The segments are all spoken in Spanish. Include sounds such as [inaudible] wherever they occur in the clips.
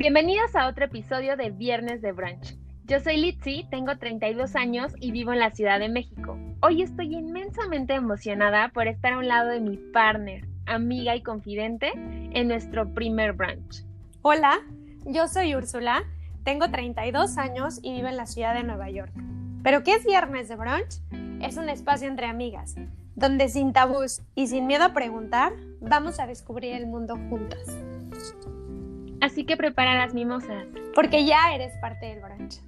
Bienvenidos a otro episodio de Viernes de Brunch. Yo soy Litzy, tengo 32 años y vivo en la Ciudad de México. Hoy estoy inmensamente emocionada por estar a un lado de mi partner, amiga y confidente en nuestro primer brunch. Hola, yo soy Úrsula, tengo 32 años y vivo en la ciudad de Nueva York. ¿Pero qué es Viernes de Brunch? Es un espacio entre amigas, donde sin tabús y sin miedo a preguntar, vamos a descubrir el mundo juntas. Así que prepara las mimosas. Porque ya eres parte del brunch.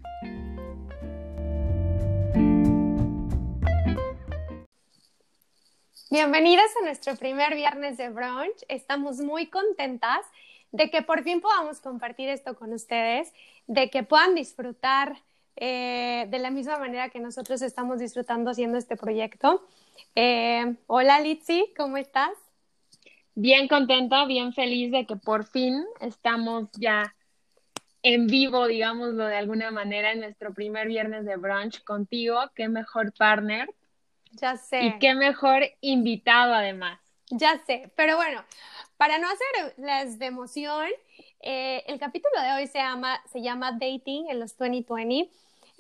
Bienvenidas a nuestro primer viernes de brunch. Estamos muy contentas de que por fin podamos compartir esto con ustedes, de que puedan disfrutar eh, de la misma manera que nosotros estamos disfrutando haciendo este proyecto. Eh, hola Litzy, ¿cómo estás? Bien contenta, bien feliz de que por fin estamos ya en vivo, digámoslo de alguna manera, en nuestro primer viernes de brunch contigo. Qué mejor partner. Ya sé. Y qué mejor invitado además. Ya sé, pero bueno, para no hacerles de emoción, eh, el capítulo de hoy se llama, se llama Dating en los 2020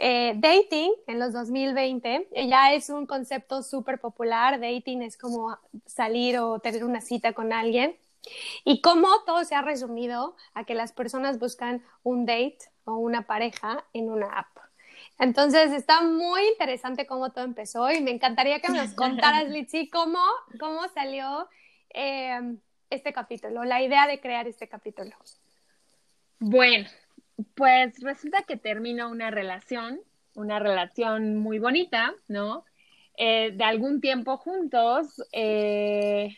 eh, dating en los 2020 ya es un concepto súper popular. Dating es como salir o tener una cita con alguien. Y cómo todo se ha resumido a que las personas buscan un date o una pareja en una app. Entonces está muy interesante cómo todo empezó y me encantaría que nos [laughs] contaras, Litsi, cómo, cómo salió eh, este capítulo, la idea de crear este capítulo. Bueno, pues resulta que termino una relación, una relación muy bonita, ¿no? Eh, de algún tiempo juntos. Eh,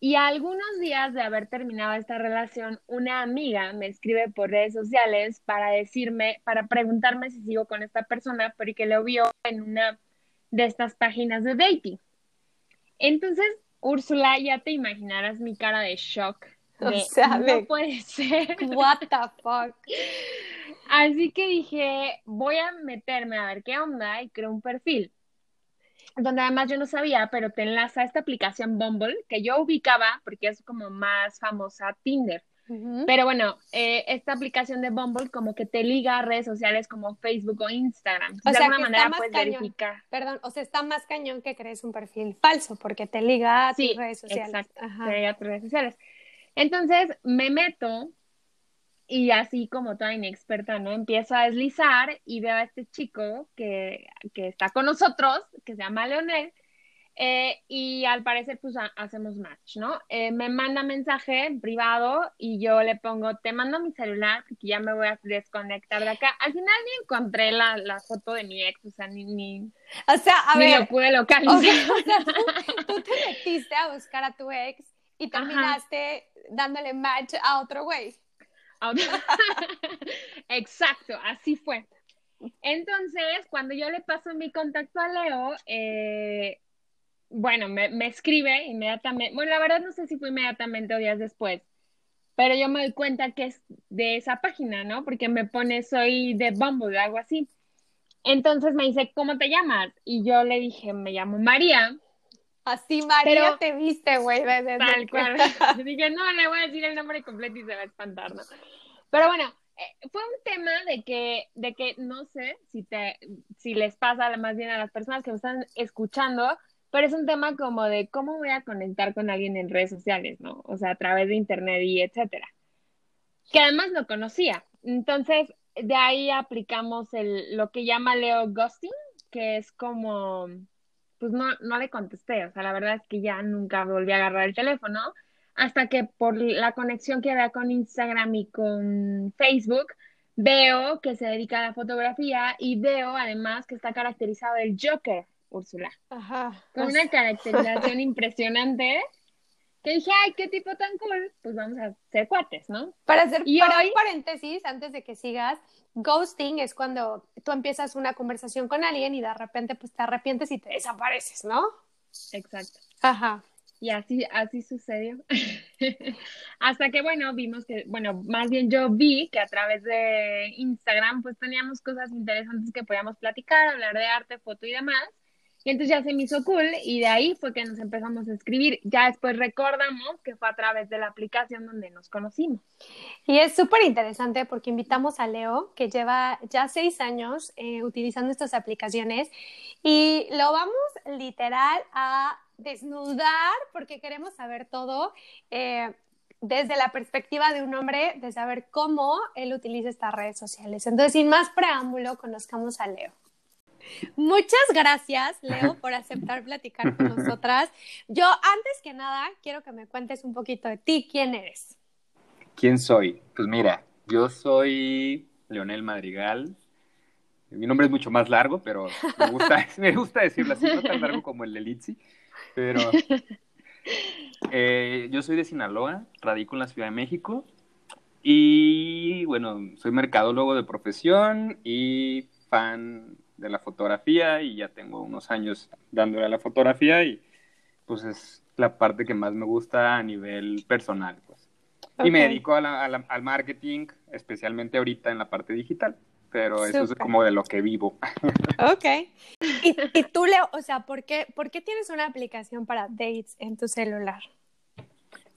y algunos días de haber terminado esta relación, una amiga me escribe por redes sociales para decirme, para preguntarme si sigo con esta persona, porque lo vio en una de estas páginas de dating. Entonces, Úrsula, ya te imaginarás mi cara de shock [laughs] o sea, no puede ser. What the fuck. Así que dije, voy a meterme a ver qué onda y creo un perfil. Donde además yo no sabía, pero te enlaza a esta aplicación Bumble, que yo ubicaba porque es como más famosa Tinder. Pero bueno, eh, esta aplicación de Bumble como que te liga a redes sociales como Facebook o Instagram. O de sea, alguna manera puedes verificar. Perdón, o sea, está más cañón que crees un perfil falso porque te liga a tus redes sociales. Exacto, te liga a tus redes sociales. Entonces me meto y así como toda inexperta, ¿no? Empiezo a deslizar y veo a este chico que, está con nosotros, que se llama Leonel, eh, y al parecer pues hacemos match, ¿no? Eh, me manda mensaje en privado y yo le pongo, te mando mi celular porque ya me voy a desconectar de acá. Al final ni encontré la, foto de mi ex, o sea, ni, ni, o sea, a ni ver, lo pude [laughs] localizar. O sea, tú, te metiste a buscar a tu ex y terminaste dándole match a otro güey. [laughs] Exacto, así fue. Entonces, cuando yo le paso mi contacto a Leo, eh, bueno, me, me, escribe inmediatamente. Bueno, la verdad no sé si fue inmediatamente o días después, pero yo me doy cuenta que es de esa página, ¿no? Porque me pone, soy de Bumble, algo así. Entonces me dice, ¿cómo te llamas? Y yo le dije, me llamo María. Así María te viste, güey. Tal cual. [laughs] Dije, no, le voy a decir el nombre completo y se va a espantar, ¿no? Pero bueno, eh, fue un tema de que, de que no sé si te, si les pasa más bien a las personas que me están escuchando, pero es un tema como de cómo voy a conectar con alguien en redes sociales, ¿no? O sea, a través de internet y etcétera. Que además no conocía. Entonces, de ahí aplicamos el, lo que llama Leo Ghosting, que es como pues no, no le contesté. O sea, la verdad es que ya nunca volví a agarrar el teléfono hasta que por la conexión que había con Instagram y con Facebook, veo que se dedica a la fotografía y veo además que está caracterizado el Joker, Úrsula. Ajá. Con una caracterización impresionante. Que dije, ay, qué tipo tan cool, pues vamos a ser cuates, ¿no? Para hacer y un paréntesis, antes de que sigas, ghosting es cuando tú empiezas una conversación con alguien y de repente pues te arrepientes y te desapareces, ¿no? Exacto. Ajá. Y así, así sucedió. [laughs] Hasta que, bueno, vimos que, bueno, más bien yo vi que a través de Instagram, pues teníamos cosas interesantes que podíamos platicar, hablar de arte, foto y demás. Y entonces ya se me hizo cool y de ahí fue que nos empezamos a escribir. Ya después recordamos que fue a través de la aplicación donde nos conocimos. Y es súper interesante porque invitamos a Leo, que lleva ya seis años eh, utilizando estas aplicaciones y lo vamos literal a desnudar porque queremos saber todo. Eh, desde la perspectiva de un hombre, de saber cómo él utiliza estas redes sociales. Entonces, sin más preámbulo, conozcamos a Leo. Muchas gracias, Leo, por aceptar platicar con nosotras. Yo, antes que nada, quiero que me cuentes un poquito de ti. ¿Quién eres? ¿Quién soy? Pues mira, yo soy Leonel Madrigal. Mi nombre es mucho más largo, pero me gusta, [laughs] me gusta decirlo así, no tan largo como el de Litsi. Pero eh, yo soy de Sinaloa, radico en la Ciudad de México. Y bueno, soy mercadólogo de profesión y fan de la fotografía y ya tengo unos años dándole a la fotografía y pues es la parte que más me gusta a nivel personal. Pues. Y me dedico al marketing, especialmente ahorita en la parte digital, pero eso es como de lo que vivo. Ok. Y, y, tú, Leo, o sea, ¿por qué, ¿por qué tienes una aplicación para dates en tu celular?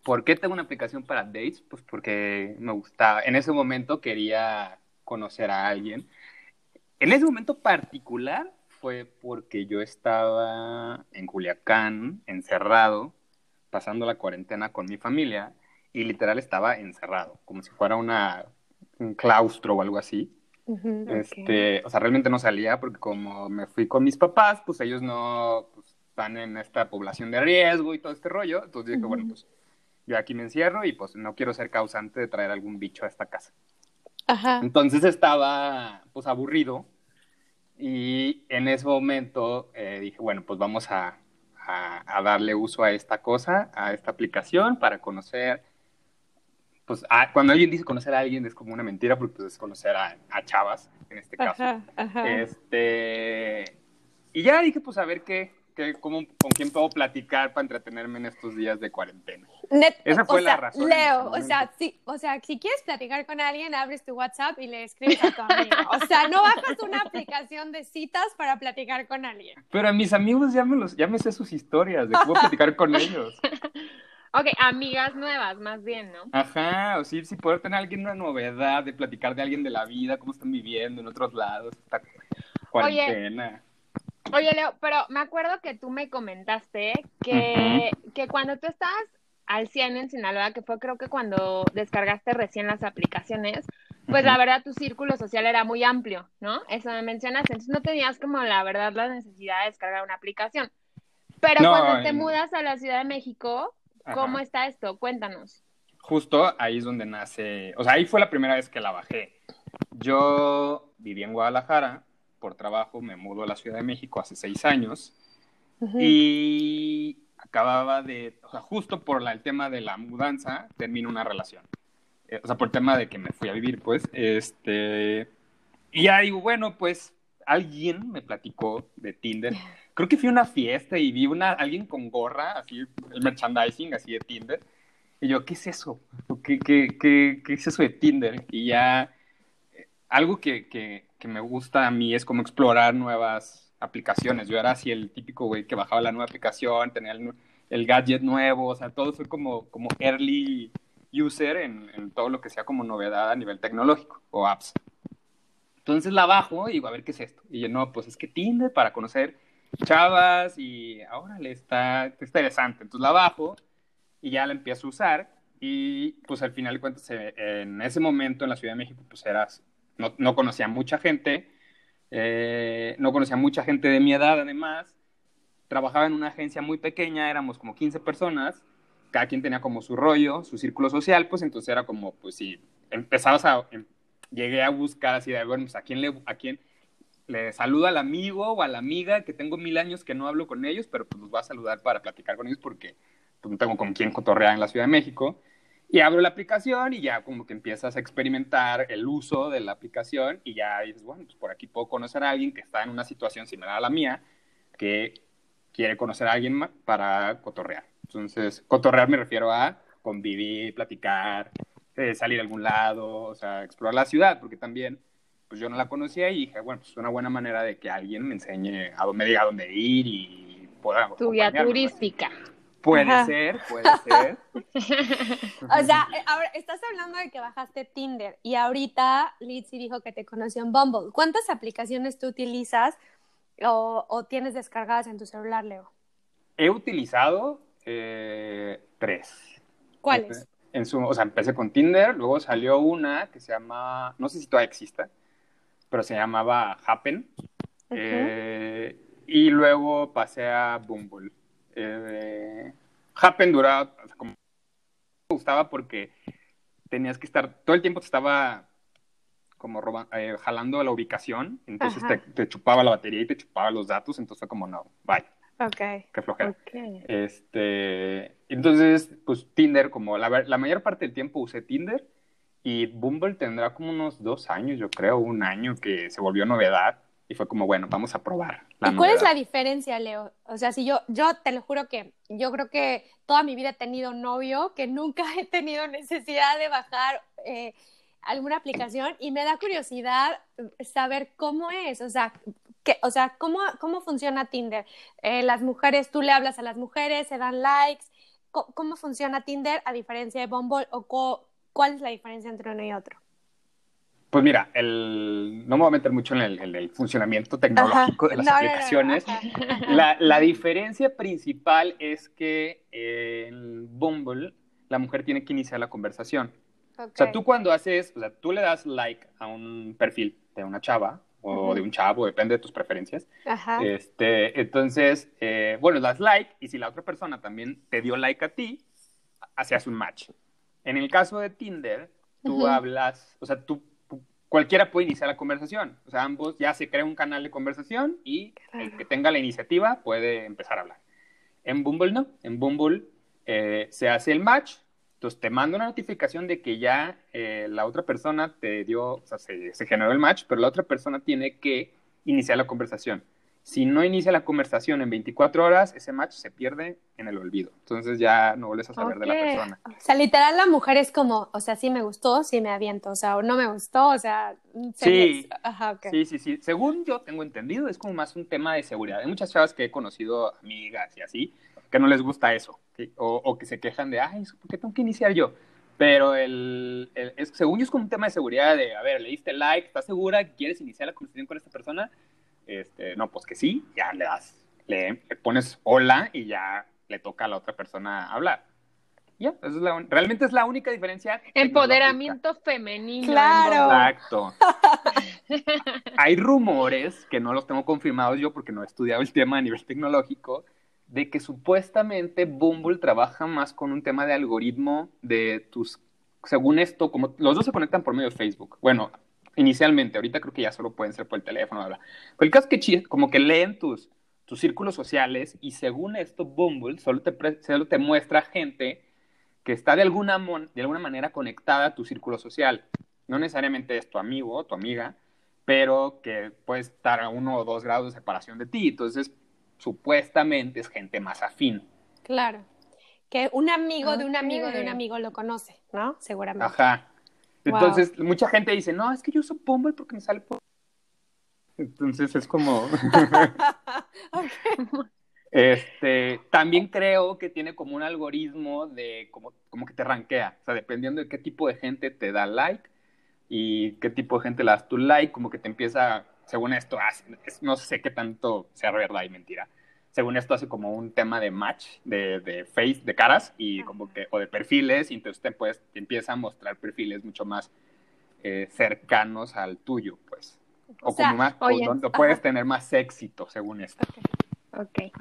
¿Por qué tengo una aplicación para dates? Pues porque me gustaba, en ese momento quería conocer a alguien en ese momento particular fue porque yo estaba en Culiacán, encerrado, pasando la cuarentena con mi familia, y literal estaba encerrado, como si fuera una, un claustro o algo así. este, O sea, realmente no salía porque como me fui con mis papás, pues ellos no pues, están en esta población de riesgo y todo este rollo. Entonces dije, bueno, pues yo aquí me encierro y pues no quiero ser causante de traer algún bicho a esta casa. Entonces estaba pues aburrido y en ese momento eh, dije, bueno, pues vamos a, a, darle uso a esta cosa, a esta aplicación para conocer, pues cuando alguien dice conocer a alguien es como una mentira porque pues, es conocer a, a chavas, en este caso. Este, y ya dije, pues a ver qué, con quién puedo platicar para entretenerme en estos días de cuarentena. Esa fue la razón. Leo, o sea, si, o sea, si quieres platicar con alguien, abres tu WhatsApp y le escribes a tu amigo. O sea, no bajas una aplicación de citas para platicar con alguien. Pero a mis amigos ya me, los, ya me sé sus historias de cómo [laughs] platicar con ellos. Ok, amigas nuevas, más bien, ¿no? Ajá, o sí, si poder tener alguien una novedad, de platicar de alguien de la vida, cómo están viviendo en otros lados, esta cuarentena. Oye, Leo, pero me acuerdo que tú me comentaste que, que cuando tú estabas al 100 en Sinaloa, que fue creo que cuando descargaste recién las aplicaciones, pues la verdad tu círculo social era muy amplio, ¿no? Eso me mencionaste, entonces no tenías como la verdad la necesidad de descargar una aplicación. Pero cuando te mudas a la Ciudad de México, ¿cómo está esto? Cuéntanos. Justo ahí es donde nace, o sea, ahí fue la primera vez que la bajé. Yo vivía en Guadalajara, por trabajo me mudo a la Ciudad de México hace seis años y acababa de, o sea, justo por el tema de la mudanza, termino una relación. Eh, o sea, por el tema de que me fui a vivir, pues, este, y ya digo, bueno, pues, alguien me platicó de Tinder. [laughs] Creo que fui a una fiesta y vi una, alguien con gorra, así, el merchandising, así de Tinder. Y yo, ¿qué es eso? ¿Qué, qué, qué, qué es eso de Tinder? Y ya, eh, algo que, que, que me gusta a mí es como explorar nuevas aplicaciones. Yo era así el típico güey que bajaba la nueva aplicación, tenía el, gadget nuevo, o sea, todo soy como, como early user en, todo lo que sea como novedad a nivel tecnológico o apps. Entonces la bajo y digo, a ver qué es esto. Y yo, no, pues es que Tinder para conocer chavas y ahora le está, interesante. Entonces la bajo y ya la empiezo a usar y pues al final de cuentas eh, en ese momento en la Ciudad de México pues eras, no, no conocía mucha gente eh, no conocía mucha gente de mi edad, además. Trabajaba en una agencia muy pequeña, éramos como 15 personas. Cada quien tenía como su rollo, su círculo social, pues entonces era como, pues si empezabas a. Em, llegué a buscar así de, bueno, pues a quién le. A quién, le saludo al amigo o a la amiga que tengo mil años que no hablo con ellos, pero pues los voy a saludar para platicar con ellos porque pues, no tengo con quién cotorrear en la Ciudad de México. Y abro la aplicación y ya como que empiezas a experimentar el uso de la aplicación y ya dices, bueno, pues por aquí puedo conocer a alguien que está en una situación similar a la mía, que quiere conocer a alguien para cotorrear. Entonces, cotorrear me refiero a convivir, platicar, eh, salir a algún lado, o sea, explorar la ciudad, porque también pues yo no la conocía y dije, bueno, pues es una buena manera de que alguien me enseñe, a, me diga dónde ir y pueda... Tu guía pues. Puede Ajá. ser, puede ser. [laughs] O sea, eh, ahora estás hablando de que bajaste Tinder y ahorita Lizzy dijo que te conoció en Bumble. ¿Cuántas aplicaciones tú utilizas o, o tienes descargadas en tu celular, Leo? He utilizado eh, tres. ¿Cuáles? En su, o sea, empecé con Tinder, luego salió una que se llama, no sé si todavía exista, pero se llamaba Happen. Eh, y luego pasé a Bumble. Eh, Happen duraba, o sea, como me gustaba porque tenías que estar, todo el tiempo te estaba como roba- eh, jalando la ubicación, entonces te, te chupaba la batería y te chupaba los datos, entonces fue como, no, bye, Ok. qué flojera. Este, entonces, pues Tinder, como la, la mayor parte del tiempo usé Tinder y Bumble tendrá como unos dos años, yo creo, un año que se volvió novedad y fue como, bueno, vamos a probar. La ¿Y cuál es la diferencia, Leo? O sea, si yo, yo te lo juro que yo creo que toda mi vida he tenido novio, que nunca he tenido necesidad de bajar eh, alguna aplicación y me da curiosidad saber cómo es, o sea, que, o sea ¿cómo, cómo funciona Tinder. Eh, las mujeres, tú le hablas a las mujeres, se dan likes. Co- ¿Cómo, funciona Tinder a diferencia de Bumble o cuál es la diferencia entre uno y otro? Pues mira, el, no me voy a meter mucho en el, en el funcionamiento tecnológico de las No, no, no, no, aplicaciones. ajá. La, la diferencia principal es que en Bumble la mujer tiene que iniciar la conversación. O sea, tú cuando haces, o sea, tú le das like a un perfil de una chava o Ujú. de un chavo, depende de tus preferencias. Ajá. Este, entonces, eh, bueno, das like y si la otra persona también te dio like a ti, hacías un match. En el caso de Tinder, tú Ujú. hablas, o sea, tú, cualquiera puede iniciar la conversación. O sea, ambos ya se crea un canal de conversación y el que tenga la iniciativa puede empezar a hablar. En Bumble no, en Bumble eh, se hace el match, entonces te manda una notificación de que ya eh, la otra persona te dio, o sea, se, se generó el match, pero la otra persona tiene que iniciar la conversación. Si no inicia la conversación en 24 horas, ese match se pierde en el olvido. Entonces ya no vuelves a saber de la persona. O sea, literal la mujer es como, o sea, sí me gustó, sí me aviento, o sea, o no me gustó, o sea, se Sí. Ajá, ok. Sí, sí, sí. Según yo tengo entendido, es como más un tema de seguridad. Hay muchas chavas que he conocido, amigas y así, que no les gusta eso. ¿sí? O, o que se quejan de, ay, ¿por qué tengo que iniciar yo? Pero el, el- es, según yo es como un tema de seguridad de, a ver, le diste like, ¿estás segura que quieres iniciar la conversación con esta persona? Este, no, pues que sí, ya le das, le, le pones hola y ya le toca a la otra persona hablar. Ya, esa es la un- realmente es la única diferencia. Empoderamiento femenino. en Claro. Exacto. [laughs] Hay rumores, que no los tengo confirmados yo porque no he estudiado el tema a nivel tecnológico, de que supuestamente Bumble trabaja más con un tema de algoritmo de tus, según esto, como los dos se conectan por medio de Facebook. Bueno, inicialmente, ahorita creo que ya solo pueden ser por el teléfono, bla, bla. Pero el caso es que como que leen tus, tus círculos sociales y según esto, Bumble solo te, pre- solo te muestra gente que está de alguna, mon- de alguna manera conectada a tu círculo social. No necesariamente es tu amigo o tu amiga, pero que puede estar a uno o dos grados de separación de ti. Entonces, supuestamente es gente más afín. Claro. Que un amigo de un amigo de un amigo lo conoce, ¿no? Seguramente. Ajá. Wow. Entonces, mucha gente dice, no, es que yo uso Bumble porque me sale por... Entonces es como... [laughs] Este, también creo que tiene como un algoritmo de como, como que te rankea, o sea, dependiendo de qué tipo de gente te da like y qué tipo de gente le das tu like, como que te empieza, según esto, no sé qué tanto sea verdad y mentira. Según esto hace como un tema de match, de, de face, de caras y como que, o de perfiles, y entonces te, puedes, te empieza a mostrar perfiles mucho más eh, cercanos al tuyo, pues. O, O sea, como más, o donde puedes tener más éxito, según esto. Ok.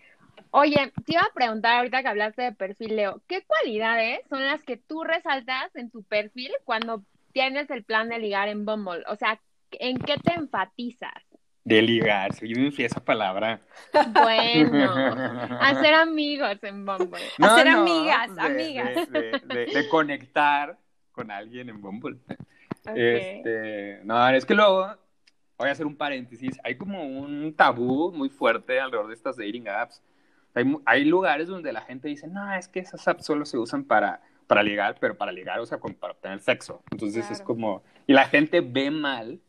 Oye, te iba a preguntar ahorita que hablaste de perfil, Leo, ¿qué cualidades son las que tú resaltas en tu perfil cuando tienes el plan de ligar en Bumble? O sea, ¿en qué te enfatizas? De ligar, soy muy fea esa palabra. Bueno, [laughs] hacer amigos en Bumble. Hacer amigas, de- amigas. De, de- de- conectar con alguien en Bumble. [laughs] Ok. Este, no, es que luego, voy a hacer un paréntesis, hay como un tabú muy fuerte alrededor de estas dating apps. Hay, hay lugares donde la gente dice, no, es que esas apps solo se usan para, para ligar, pero para ligar, o sea, para obtener sexo. Entonces es Claro. como, y la gente ve mal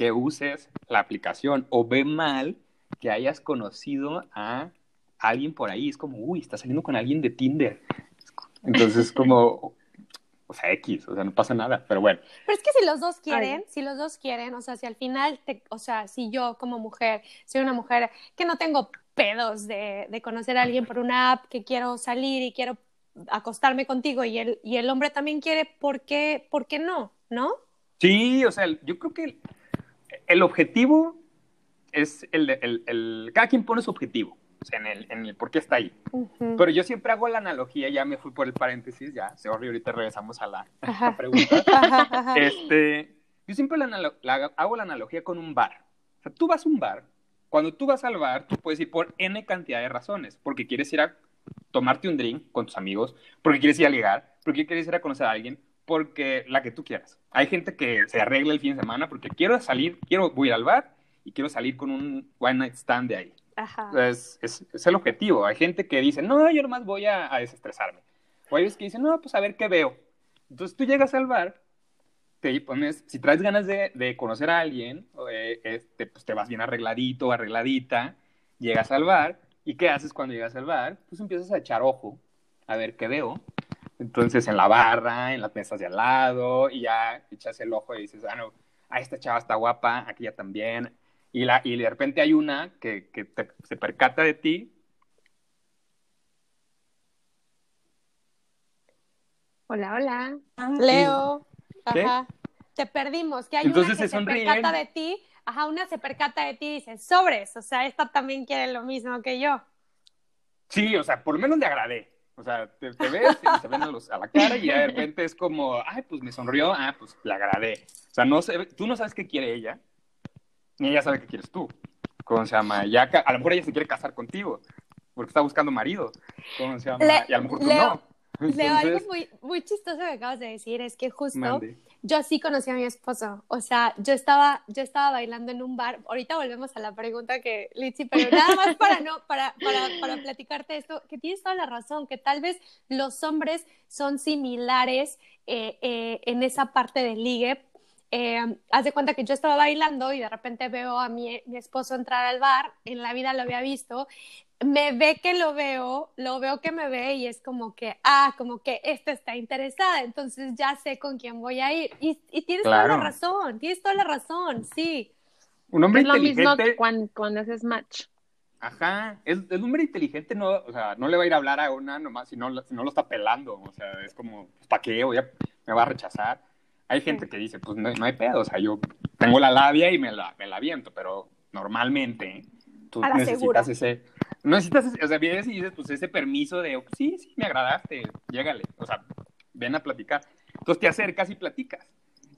que uses la aplicación o ve mal que hayas conocido a alguien por ahí. Es como, uy, está saliendo con alguien de Tinder. Entonces, como, o sea, X, o sea, no pasa nada, pero bueno. Pero es que si los dos quieren, si los dos quieren, o sea, si al final, te, o sea, si yo como mujer, soy una mujer que no tengo pedos de, de conocer a alguien por una app, que quiero salir y quiero acostarme contigo y el, y el hombre también quiere, ¿por qué, ¿por qué no? ¿No? Sí, o sea, yo creo que el, objetivo es el, el, el, cada quien pone su objetivo, o sea, en el, en el por qué está ahí. Uh -huh. Pero yo siempre hago la analogía, ya me fui por el paréntesis, ya, se horrible, ahorita regresamos a la, a la pregunta. [laughs] Ajá, ajá. Este, yo siempre la, la, hago la analogía con un bar. O sea, tú vas a un bar, cuando tú vas al bar, tú puedes ir por N cantidad de razones, porque quieres ir a tomarte un drink con tus amigos, porque quieres ir a ligar, porque quieres ir a conocer a alguien, porque la que tú quieras. Hay gente que se arregla el fin de semana porque quiero salir, quiero voy al bar y quiero salir con un one night stand de ahí. Ajá. Es, es, es, el objetivo. Hay gente que dice, no, yo nomás voy a, a, desestresarme. O hay veces que dicen, no, pues a ver qué veo. Entonces tú llegas al bar, te pones, si traes ganas de, de conocer a alguien, eh, este, pues te vas bien arregladito, arregladita, llegas al bar, ¿y qué haces cuando llegas al bar? Pues empiezas a echar ojo, a ver qué veo. Entonces en la barra, en las mesas de al lado, y ya echas el ojo y dices, ah, no, ah, esta chava está guapa, aquella también. Y, la, y de repente hay una que, que te, se percata de ti. Hola, hola. Leo. ¿Qué? Ajá. Te perdimos. Que hay Entonces una que se, se percata de ti. Ajá, una se percata de ti y dice, sobres. O sea, esta también quiere lo mismo que yo. Sí, o sea, por lo menos le agradé. O sea, te, te ves y se ven a, los, a, la cara y de repente es como, ay, pues me sonrió, ah, pues le agradé. O sea, no sé, tú no sabes qué quiere ella, ni ella sabe qué quieres tú. ¿Cómo se llama? Ya, a lo mejor ella se quiere casar contigo, porque está buscando marido. ¿Cómo se llama? Le, y a lo mejor tú Leo, no. Entonces, Leo, algo muy, muy chistoso que acabas de decir es que justo. Yo sí conocí a mi esposo. O sea, yo estaba, yo estaba bailando en un bar. Ahorita volvemos a la pregunta que, Litsi, pero [laughs] nada más para, no, para, para, para platicarte esto, que tienes toda la razón, que tal vez los hombres son similares eh, eh, en esa parte del ligue. Eh, haz de cuenta que yo estaba bailando y de repente veo a mi, mi esposo entrar al bar, en la vida lo había visto, me ve que lo veo, lo veo que me ve y es como que, ah, como que esta está interesada, entonces ya sé con quién voy a ir. Y, y tienes claro. toda la razón, tienes toda la razón, sí. Un hombre es inteligente. lo mismo cuando, cuando haces match. Ajá, el, el, hombre inteligente no, o sea, no le va a ir a hablar a una nomás si no, si no lo está pelando, o sea, es como, pues, ¿para qué? Voy a, me va a rechazar. Hay gente que dice, pues no, no, hay pedo, o sea, yo tengo la labia y me la, me la aviento, pero normalmente tú necesitas segura. ese no necesitas, o sea, vienes y dices, pues ese permiso de, sí, sí, me agradaste, llégale, o sea, ven a platicar. Entonces te acercas y platicas.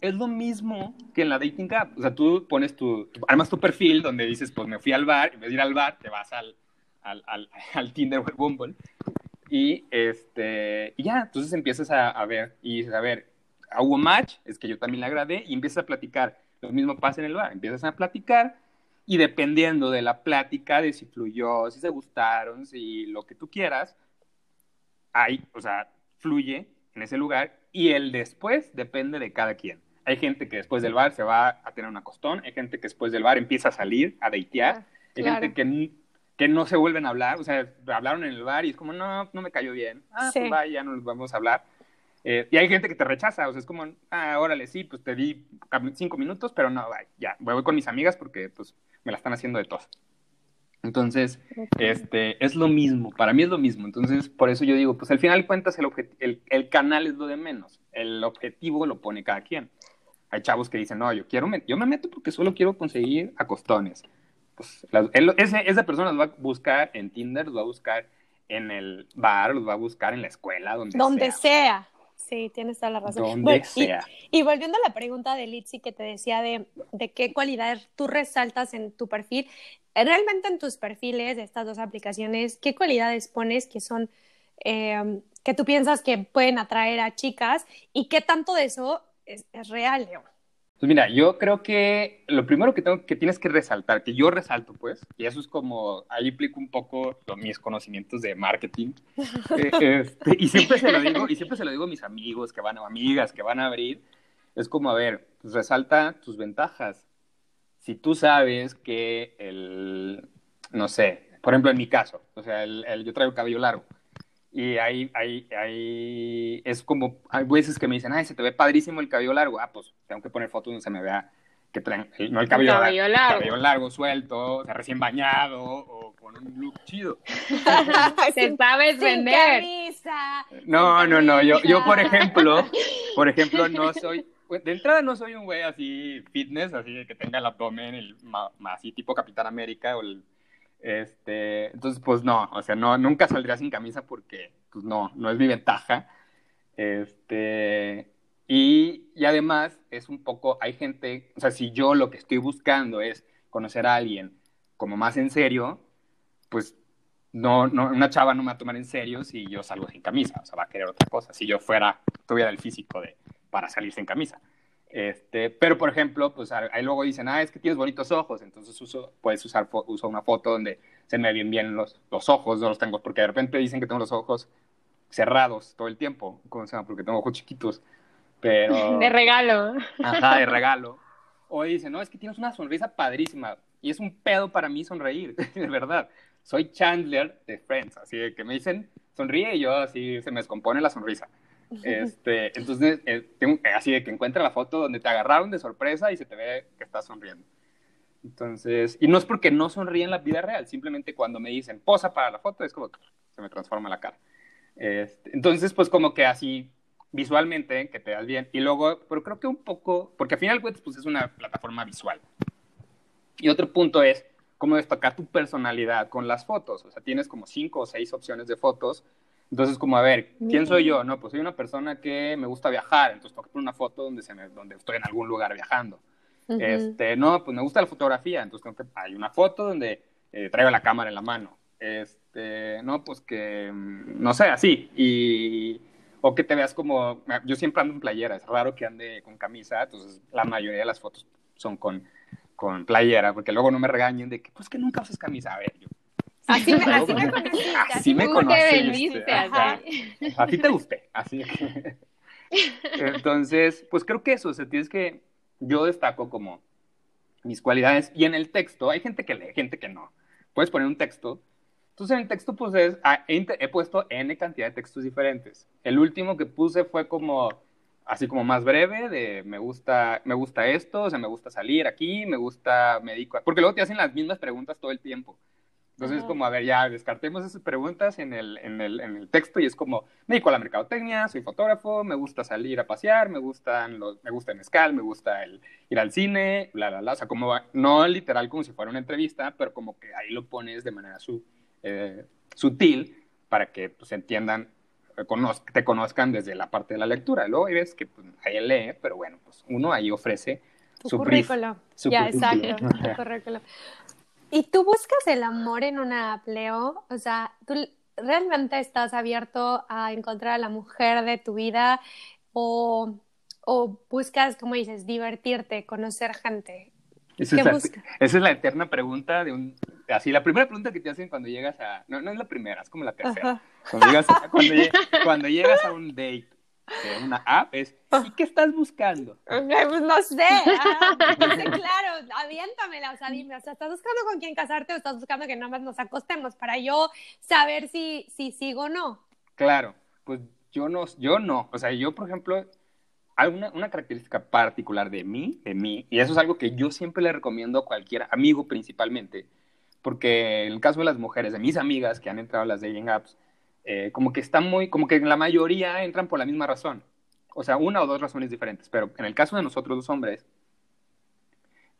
Es lo mismo que en la dating app. O sea, tú pones tu, tu armas tu perfil donde dices, pues me fui al bar, en vez de ir al bar, te vas al, al, al, [laughs] al Tinder o al Bumble. Y, este, y ya, entonces empiezas a, a, ver y dices, a ver, hubo match, es que yo también le agradé, y empiezas a platicar. Lo mismo pasa en el bar, empiezas a platicar y dependiendo de la plática, de si fluyó, si se gustaron, si lo que tú quieras, hay, o sea, fluye en ese lugar y el después depende de cada quien. Hay gente que después del bar se va a tener una costón, hay gente que después del bar empieza a salir, a deitear, ah, hay claro. gente que, que no se vuelven a hablar, o sea, hablaron en el bar y es como, no, no me cayó bien, ah, sí. pues vaya, ya no nos vamos a hablar. Eh, y hay gente que te rechaza, o sea, es como, ah, órale, sí, pues te di cinco minutos, pero no, vaya, ya, voy con mis amigas porque, pues, me la están haciendo de tos. Entonces, okay. este, es lo mismo, para mí es lo mismo. Entonces, por eso yo digo, pues al final de cuentas el, el, el, canal es lo de menos. El objetivo lo pone cada quien. Hay chavos que dicen, no, yo, quiero me yo me meto porque solo quiero conseguir acostones. Pues la, él, ese, esa persona los va a buscar en Tinder, los va a buscar en el bar, los va a buscar en la escuela, donde, donde sea. sea. Sí, tienes toda la razón. Donde bueno, sea. Y, y, volviendo a la pregunta de Litsi que te decía de, de qué cualidades tú resaltas en tu perfil, realmente en tus perfiles de estas dos aplicaciones, ¿qué cualidades pones que son, eh, que tú piensas que pueden atraer a chicas y qué tanto de eso es, es real, Leo? Pues mira, yo creo que lo primero que tengo que tienes que resaltar, que yo resalto, pues, y eso es como, ahí implico un poco los, mis conocimientos de marketing, [laughs] eh, este, y siempre se lo digo, y siempre se lo digo a mis amigos que van, o amigas que van a abrir, es como, a ver, pues resalta tus ventajas. si tú sabes que el, no sé, por ejemplo, en mi caso, o sea, el, yo traigo cabello largo y ahí, ahí, ahí es como, hay veces que me dicen, ay, se te ve padrísimo el cabello largo. Ah, pues tengo que poner fotos donde se me vea que traen, no el cabello, cabello largo. cabello largo, suelto, o sea, recién bañado o con un look chido. [laughs] Te sabes vender. no, no, no, yo, yo por ejemplo, [laughs] por ejemplo, no soy, de entrada no soy un güey así fitness, así que tenga el abdomen el, así tipo Capitán América o el este, entonces, pues no, o sea, no, nunca saldría sin camisa porque, pues no, no es mi ventaja. Este, y, y, además es un poco, hay gente, o sea, si yo lo que estoy buscando es conocer a alguien como más en serio, pues no, no, una chava no me va a tomar en serio si yo salgo sin camisa, o sea, va a querer otra cosa, si yo fuera, tuviera el físico de, para salir sin camisa. Este, pero, por ejemplo, pues ahí luego dicen, ah, es que tienes bonitos ojos, entonces uso, puedes usar uso una foto donde se me ven bien los, los ojos, no los tengo, porque de repente dicen que tengo los ojos cerrados todo el tiempo, ¿cómo se llama? Porque tengo ojos chiquitos, pero... [laughs] De regalo. Ajá, de regalo. O dicen, no, es que tienes una sonrisa padrísima, y es un pedo para mí sonreír, [laughs] de verdad. Soy Chandler de Friends, así que me dicen, sonríe y yo así se me descompone la sonrisa. Este, entonces, eh, eh, así de que encuentra la foto donde te agarraron de sorpresa y se te ve que estás sonriendo. Entonces, y no es porque no sonríe en la vida real, simplemente cuando me dicen posa para la foto, es como que se me transforma la cara. Este, entonces, pues como que así visualmente, que te das bien. Y luego, pero creo que un poco, porque al final pues es una plataforma visual. Y otro punto es cómo destacar tu personalidad con las fotos. O sea, tienes como cinco o seis opciones de fotos entonces, como, a ver, ¿quién soy yo? No, pues soy una persona que me gusta viajar, entonces tengo que poner una foto donde, se me, donde estoy en algún lugar viajando. este, no, pues me gusta la fotografía, entonces tengo que, hay una foto donde eh, traigo la cámara en la mano. Este, no, pues que, mm, no sé, así. Y, o que te veas como, yo siempre ando en playera, es raro que ande con camisa, entonces la mayoría de las fotos son con, con playera, porque luego no me regañen de que, pues que nunca usas camisa. A ver, yo Así me, así me conociste. Así me conociste. Así te gusté. Así. Entonces, pues creo que eso, o sea, tienes que, yo destaco como mis cualidades y en el texto hay gente que lee, gente que no. Puedes poner un texto. Entonces en el texto pues es, ah, he, he puesto N cantidad de textos diferentes. El último que puse fue como, así como más breve, de me gusta, me gusta esto, o sea, me gusta salir aquí, me gusta, me dedico Porque luego te hacen las mismas preguntas todo el tiempo. Entonces, como, a ver, ya descartemos esas preguntas en el, en, el, en el texto y es como, me dedico a la mercadotecnia, soy fotógrafo, me gusta salir a pasear, me, gustan los, me gusta el mezcal, me gusta el, ir al cine, bla, bla, bla. O sea, como, no literal como si fuera una entrevista, pero como que ahí lo pones de manera su, eh, sutil para que pues, entiendan, eh, te conozcan desde la parte de la lectura. Luego ves que pues, ahí lee, pero bueno, pues uno ahí ofrece su currículum. ya, exacto, tu [laughs] currículum. ¿Y tú buscas el amor en una app, Leo? O sea, ¿tú realmente estás abierto a encontrar a la mujer de tu vida o, o buscas, como dices, divertirte, conocer gente? Esa es, la, esa es, la, eterna pregunta de un... Así, la primera pregunta que te hacen cuando llegas a... No, no es la primera, es como la tercera. Cuando llegas, a, cuando, cuando llegas a un date una app es ¿y qué estás buscando? [laughs] pues no sé, ah, [laughs] claro, aviéntamela, o sea, dime, o sea, ¿estás buscando con quién casarte o estás buscando que nada más nos acostemos para yo saber si, si sigo o no? Claro, pues yo no, yo no, o sea, yo por ejemplo, alguna una característica particular de mí, de mí, y eso es algo que yo siempre le recomiendo a cualquier amigo principalmente, porque en el caso de las mujeres, de mis amigas que han entrado a las dating apps, eh, como que están muy, como que la mayoría entran por la misma razón. O sea, una o dos razones diferentes. Pero en el caso de nosotros los hombres,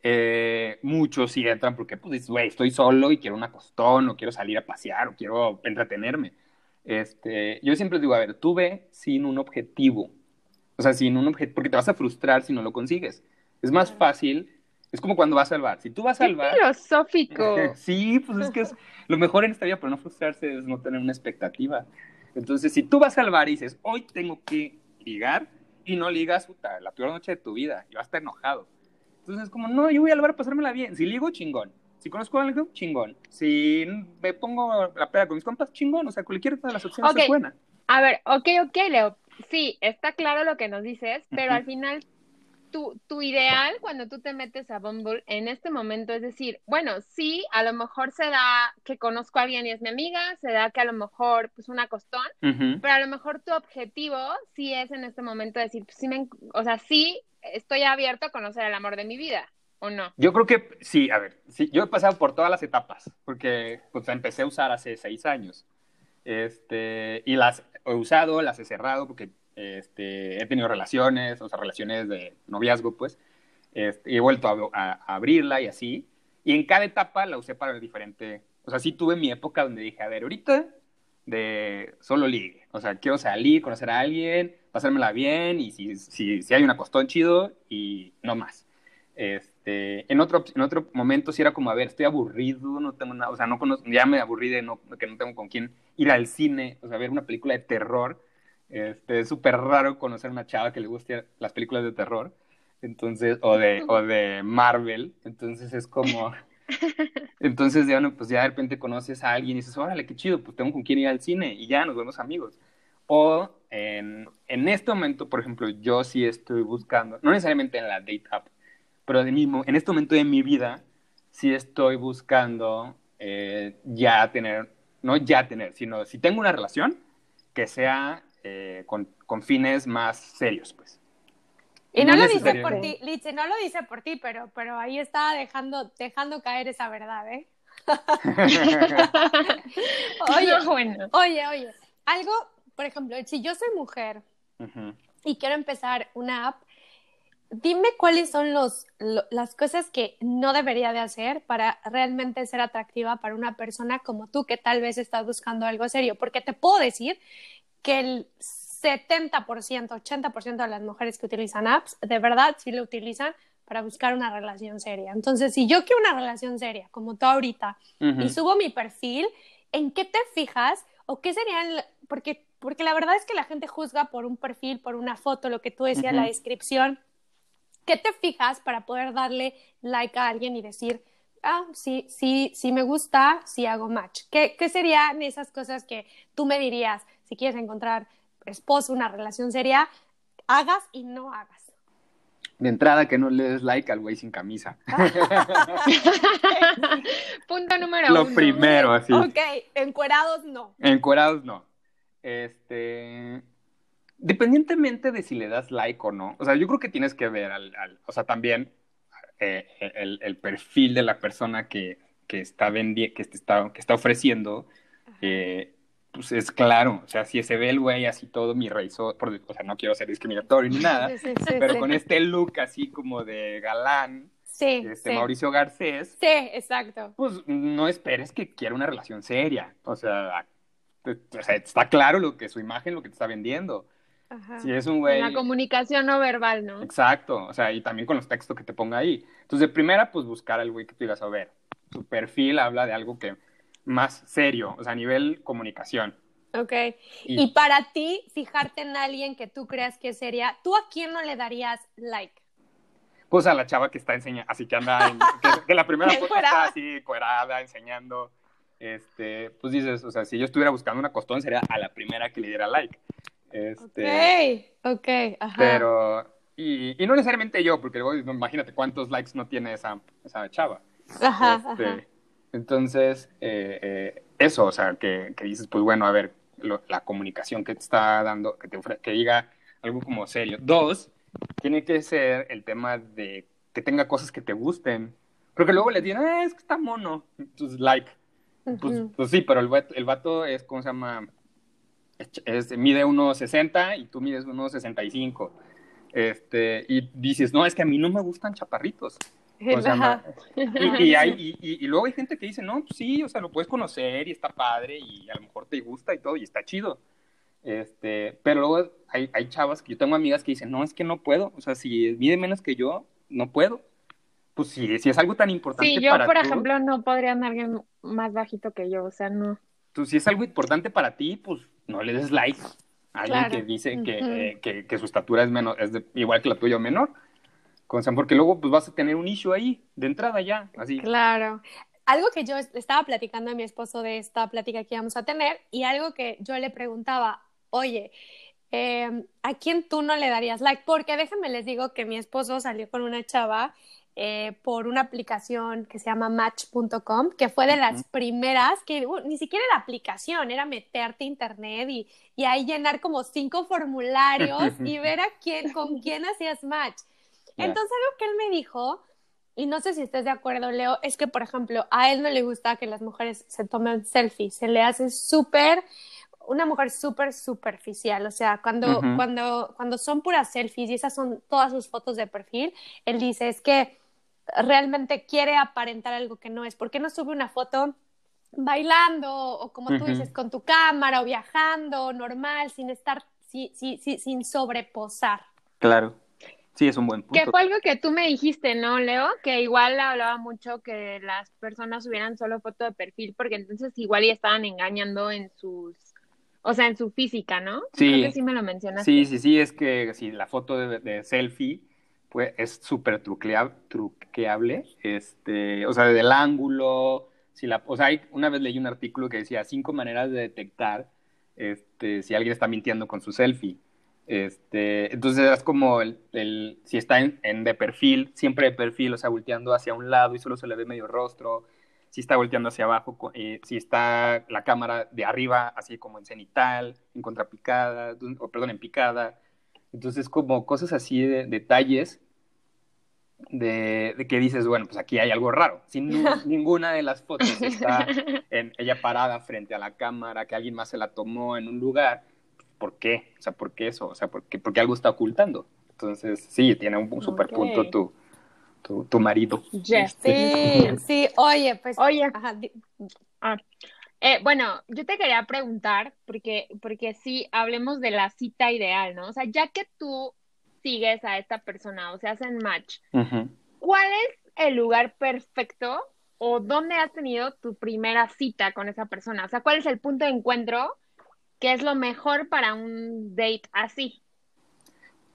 eh, muchos sí entran porque, pues, güey, estoy solo y quiero un acostón, o quiero salir a pasear, o quiero entretenerme. Este, yo siempre digo, a ver, tú ve sin un objetivo. O sea, sin un objetivo, porque te vas a frustrar si no lo consigues. Es más fácil es como cuando vas al bar. Si tú vas al bar. filosófico. [laughs] sí, pues es que es lo mejor en esta vida para no frustrarse es no tener una expectativa. Entonces, si tú vas al bar y dices, hoy tengo que ligar, y no ligas, puta, la peor noche de tu vida, y vas a estar enojado. Entonces, es como, no, yo voy al bar a pasármela bien. Si ligo, chingón. Si conozco a alguien, chingón. Si me pongo la peda con mis compas, chingón. O sea, cualquiera de las opciones es buena. A ver, ok, ok, Leo. Sí, está claro lo que nos dices, pero al final tu, tu ideal cuando tú te metes a Bumble en este momento es decir, bueno, sí, a lo mejor se da que conozco a alguien y es mi amiga, se da que a lo mejor pues una costón, pero a lo mejor tu objetivo sí es en este momento decir, pues, sí me, o sea, sí estoy abierto a conocer el amor de mi vida, ¿o no? Yo creo que sí, a ver, sí, yo he pasado por todas las etapas, porque pues, empecé a usar hace seis años. Este, y las he usado, las he cerrado, porque este, he tenido relaciones, o sea, relaciones de noviazgo, pues. Este, y he vuelto a, a- a abrirla y así. Y en cada etapa la usé para diferente. O sea, sí tuve mi época donde dije, a ver, ahorita de solo ligue. O sea, quiero salir, conocer a alguien, pasármela bien y si, si, si hay una costón chido y no más. Este, en otro, en otro momento sí era como, a ver, estoy aburrido, no tengo nada, o sea, no conozco, ya me aburrí de no, que no tengo con quién ir al cine, o sea, ver una película de terror. Este, es súper raro conocer a una chava que le guste las películas de terror, entonces, o de, o de Marvel, entonces es como, [laughs] entonces ya, no, pues ya de repente conoces a alguien y dices, órale, qué chido, pues tengo con quién ir al cine y ya nos vemos amigos. O en, en este momento, por ejemplo, yo sí estoy buscando, no necesariamente en la date app, pero de mismo, en este momento de mi vida, sí estoy buscando eh, ya tener, no ya tener, sino si tengo una relación, que sea eh, con, con fines más serios, pues. Y no, No lo dice por ti, Litze, no lo dice por ti, pero, pero ahí está dejando, dejando caer esa verdad, ¿eh? [laughs] Oye, No, bueno. oye, oye, algo, por ejemplo, si yo soy mujer y quiero empezar una app, dime cuáles son los, lo- las cosas que no debería de hacer para realmente ser atractiva para una persona como tú que tal vez estás buscando algo serio, porque te puedo decir que el 70%, 80% de las mujeres que utilizan apps, de verdad sí lo utilizan para buscar una relación seria. Entonces, si yo quiero una relación seria, como tú ahorita, y subo mi perfil, ¿en qué te fijas? ¿O qué serían? Porque, porque la verdad es que la gente juzga por un perfil, por una foto, lo que tú decías, Ujú. la descripción. ¿Qué te fijas para poder darle like a alguien y decir, ah, sí, sí, sí me gusta, sí hago match? ¿Qué, qué serían esas cosas que tú me dirías si quieres encontrar esposo, una relación seria, hagas y no hagas? De entrada, que no le des like al güey sin camisa. [laughs] Punto número Lo uno. primero, así. Ok, encuerados no. Encuerados no. Este. Dependientemente de si le das like o no. O sea, yo creo que tienes que ver al. al- o sea, también eh, el, el perfil de la persona que, que está vendi que está, que está ofreciendo. eh, pues es claro. O sea, si se ve el güey así todo mi rey, so- por- o sea, no quiero ser discriminatorio ni nada. Sí, sí, [laughs] sí, Pero sí. con este look así como de galán, Sí, este sí. Mauricio Garcés, Sí, exacto. pues no esperes que quiera una relación seria. O sea, o sea, está claro lo que su imagen, lo que te está vendiendo. Ajá. Si es un güey. La comunicación no verbal, ¿no? Exacto, o sea, y también con los textos que te ponga ahí. Entonces, de primera, pues buscar al güey que tú digas, a ver, su perfil habla de algo que más serio, o sea, a nivel comunicación. Ok. Y- Y para ti, fijarte en alguien que tú creas que sería, ¿tú a quién no le darías like? Pues a la chava que está enseñando, así que anda, en, que, que la primera [laughs] foto está así, cuerada, enseñando. Este, pues dices, o sea, si yo estuviera buscando una costón, sería a la primera que le diera like. Este, Ok, ok, ajá. Pero, y, y no necesariamente yo, porque luego imagínate cuántos likes no tiene esa, esa chava. Ajá, Este, ajá. Entonces, eh, eh, eso, o sea, que, que dices, pues bueno, a ver, lo- la comunicación que te está dando, que te ofre- que diga algo como serio. Dos, tiene que ser el tema de que tenga cosas que te gusten. Porque luego le dicen, ah, es que está mono. Entonces, like. Pues, pues sí, pero el vato, el vato es, ¿cómo se llama? Es, es- mide 1,60 y tú mides 1,65. Este, y dices, no, es que a mí no me gustan chaparritos. Y, y, hay, y, y- y luego hay gente que dice, no, pues sí, o sea, lo puedes conocer y está padre y a lo mejor te gusta y todo y está chido. Este, pero luego hay, hay chavas que yo tengo amigas que dicen, no, es que no puedo, o sea, si mide menos que yo, no puedo. Pues sí, si es algo tan importante Sí, yo, para por tú, ejemplo, no podría andar alguien más bajito que yo, o sea, no. tú, si es algo importante para ti, pues no le des like a alguien Claro. que dice que, eh, que, que su estatura es menos, es de- igual que la tuya o menor. Porque luego pues vas a tener un issue ahí, de entrada ya, así. Claro. Algo que yo estaba platicando a mi esposo de esta plática que íbamos a tener y algo que yo le preguntaba, oye, eh, ¿a quién tú no le darías like? Porque déjenme les digo que mi esposo salió con una chava eh, por una aplicación que se llama Match.com, que fue de las primeras, que uh, ni siquiera era aplicación, era meterte a internet y, y ahí llenar como cinco formularios [laughs] y ver a quién, con quién hacías match. Entonces algo que él me dijo, y no sé si estás de acuerdo, Leo, es que, por ejemplo, a él no le gusta que las mujeres se tomen selfies, se le hace súper una mujer súper superficial, o sea, cuando, cuando, cuando son puras selfies y esas son todas sus fotos de perfil, él dice, es que realmente quiere aparentar algo que no es. ¿Por qué no sube una foto bailando o como tú dices, con tu cámara o viajando normal, sin estar, sí, sí, sí, sin sobreposar? Claro. Sí, es un buen punto. Que fue algo que tú me dijiste, ¿no, Leo? Que igual hablaba mucho que las personas subieran solo foto de perfil, porque entonces igual ya estaban engañando en sus, o sea, en su física, ¿no? Sí. Creo que sí me lo mencionaste. Sí, sí, sí, es que si la foto de, de selfie pues es súper truqueable, este, o sea, desde el ángulo, si la, o sea, hay, una vez leí un artículo que decía cinco maneras de detectar este, si alguien está mintiendo con su selfie. Este, entonces es como el, el si está en, en, de perfil, siempre de perfil, o sea, volteando hacia un lado y solo se le ve medio rostro, si está volteando hacia abajo, eh, si está la cámara de arriba, así como en cenital, en contrapicada, o perdón, en picada, entonces, como cosas así de detalles de, de, que dices, bueno, pues aquí hay algo raro. Si [laughs] ninguna de las fotos está [laughs] en ella parada frente a la cámara, que alguien más se la tomó en un lugar, ¿por qué? O sea, ¿por qué eso? O sea, ¿por qué? porque algo está ocultando. Entonces, sí, tiene un, un super okay. punto tu, tu, tu marido. Yes. Este. Sí, sí, oye, pues. Oye. Ajá. Ah. Eh, bueno, yo te quería preguntar, porque, porque sí, hablemos de la cita ideal, ¿no? O sea, ya que tú sigues a esta persona o se hacen match, uh -huh. ¿cuál es el lugar perfecto o dónde has tenido tu primera cita con esa persona? O sea, ¿cuál es el punto de encuentro que es lo mejor para un date así?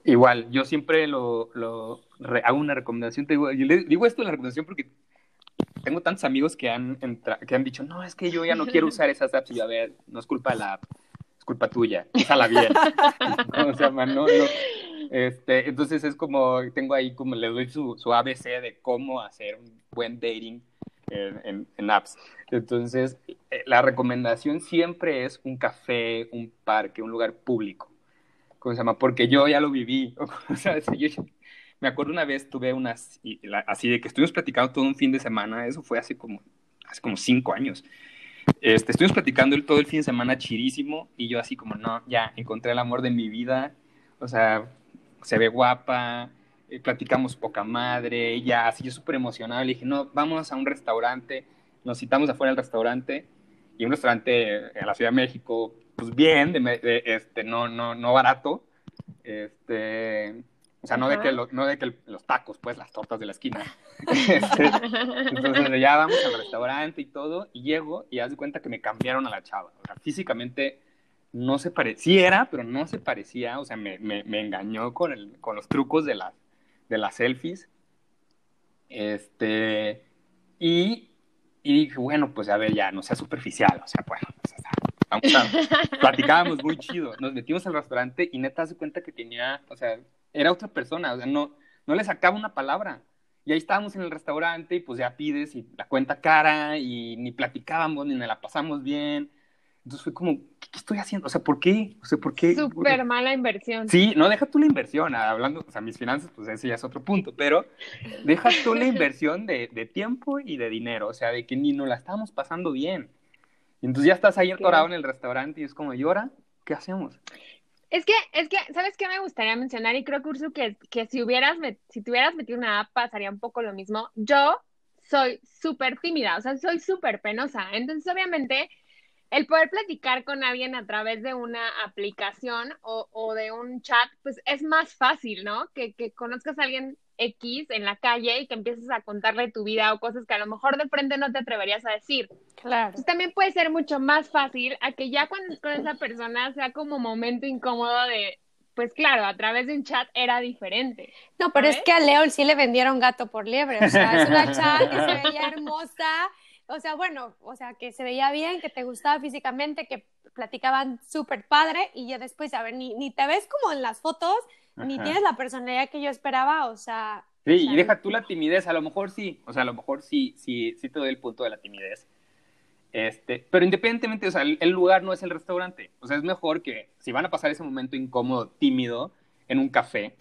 Igual, yo siempre lo, lo hago una recomendación, te digo, yo le digo esto en la recomendación porque tengo tantos amigos que han, que han dicho, no, es que yo ya no quiero usar esas apps. Y yo, a ver, no es culpa de la app, es culpa tuya, úsala bien. [laughs] o sea, man, no, no. Este, entonces es como, tengo ahí como, le doy su, su ABC de cómo hacer un buen dating en, en, en, apps. Entonces, la recomendación siempre es un café, un parque, un lugar público. ¿Cómo se llama? Porque yo ya lo viví. [laughs] o sea, yo, me acuerdo una vez tuve unas, así de que estuvimos platicando todo un fin de semana, eso fue hace como, hace como cinco años. Este, estuvimos platicando el, todo el fin de semana chirísimo y yo así como, no, ya, encontré el amor de mi vida, o sea, se ve guapa, eh, platicamos poca madre, ya, así yo súper emocionado, le dije, no, vamos a un restaurante, nos citamos afuera del restaurante y un restaurante en la Ciudad de México, pues bien, de, de, este, no, no, no barato, este, o sea, no de que, lo, no de que el, los tacos, pues las tortas de la esquina. [laughs] Entonces ya vamos al restaurante y todo, y llego y haz de cuenta que me cambiaron a la chava. O sea, físicamente no se parecía, sí era, pero no se parecía, o sea, me, me, me engañó con, el, con los trucos de, la, de las selfies. Este, y, y dije, bueno, pues a ver, ya, no sea superficial, o sea, bueno, pues, vamos a, [laughs] platicábamos muy chido. Nos metimos al restaurante y neta, de cuenta que tenía, o sea, era otra persona, o sea, no, no le sacaba una palabra. Y ahí estábamos en el restaurante y pues ya pides y la cuenta cara y ni platicábamos ni nos la pasamos bien. Entonces fue como, ¿qué, qué estoy haciendo? O sea, ¿por qué? O sea, ¿por qué? Súper mala inversión. Sí, no, deja tú la inversión, hablando, o sea, mis finanzas, pues ese ya es otro punto, pero deja tú la inversión de, de tiempo y de dinero, o sea, de que ni nos la estábamos pasando bien. Y entonces ya estás ahí atorado en el restaurante y es como, ¿y ahora qué hacemos? Es que, es que, ¿sabes qué me gustaría mencionar? Y creo, Ursu, que, que si hubieras, si te hubieras metido una app pasaría un poco lo mismo. Yo soy súper tímida, o sea, soy súper penosa. Entonces, obviamente, el poder platicar con alguien a través de una aplicación o, o de un chat, pues es más fácil, ¿no? Que, que conozcas a alguien X en la calle y que empieces a contarle tu vida o cosas que a lo mejor de frente no te atreverías a decir. Claro. Entonces también puede ser mucho más fácil a que ya cuando con esa persona sea como momento incómodo de, pues claro, a través de un chat era diferente. No, pero ¿sabes? es que a Leo sí le vendieron gato por liebre, o sea, es una chat que se veía hermosa, o sea, bueno, o sea, que se veía bien, que te gustaba físicamente, que platicaban súper padre y ya después, a ver, ni, ni te ves como en las fotos, ni tienes la personalidad que yo esperaba, o sea... Sí, y deja tú la timidez, a lo mejor sí, o sea, a lo mejor sí, sí, sí te doy el punto de la timidez. Este, pero independientemente, o sea, el, lugar no es el restaurante. O sea, es mejor que si van a pasar ese momento incómodo, tímido, en un café.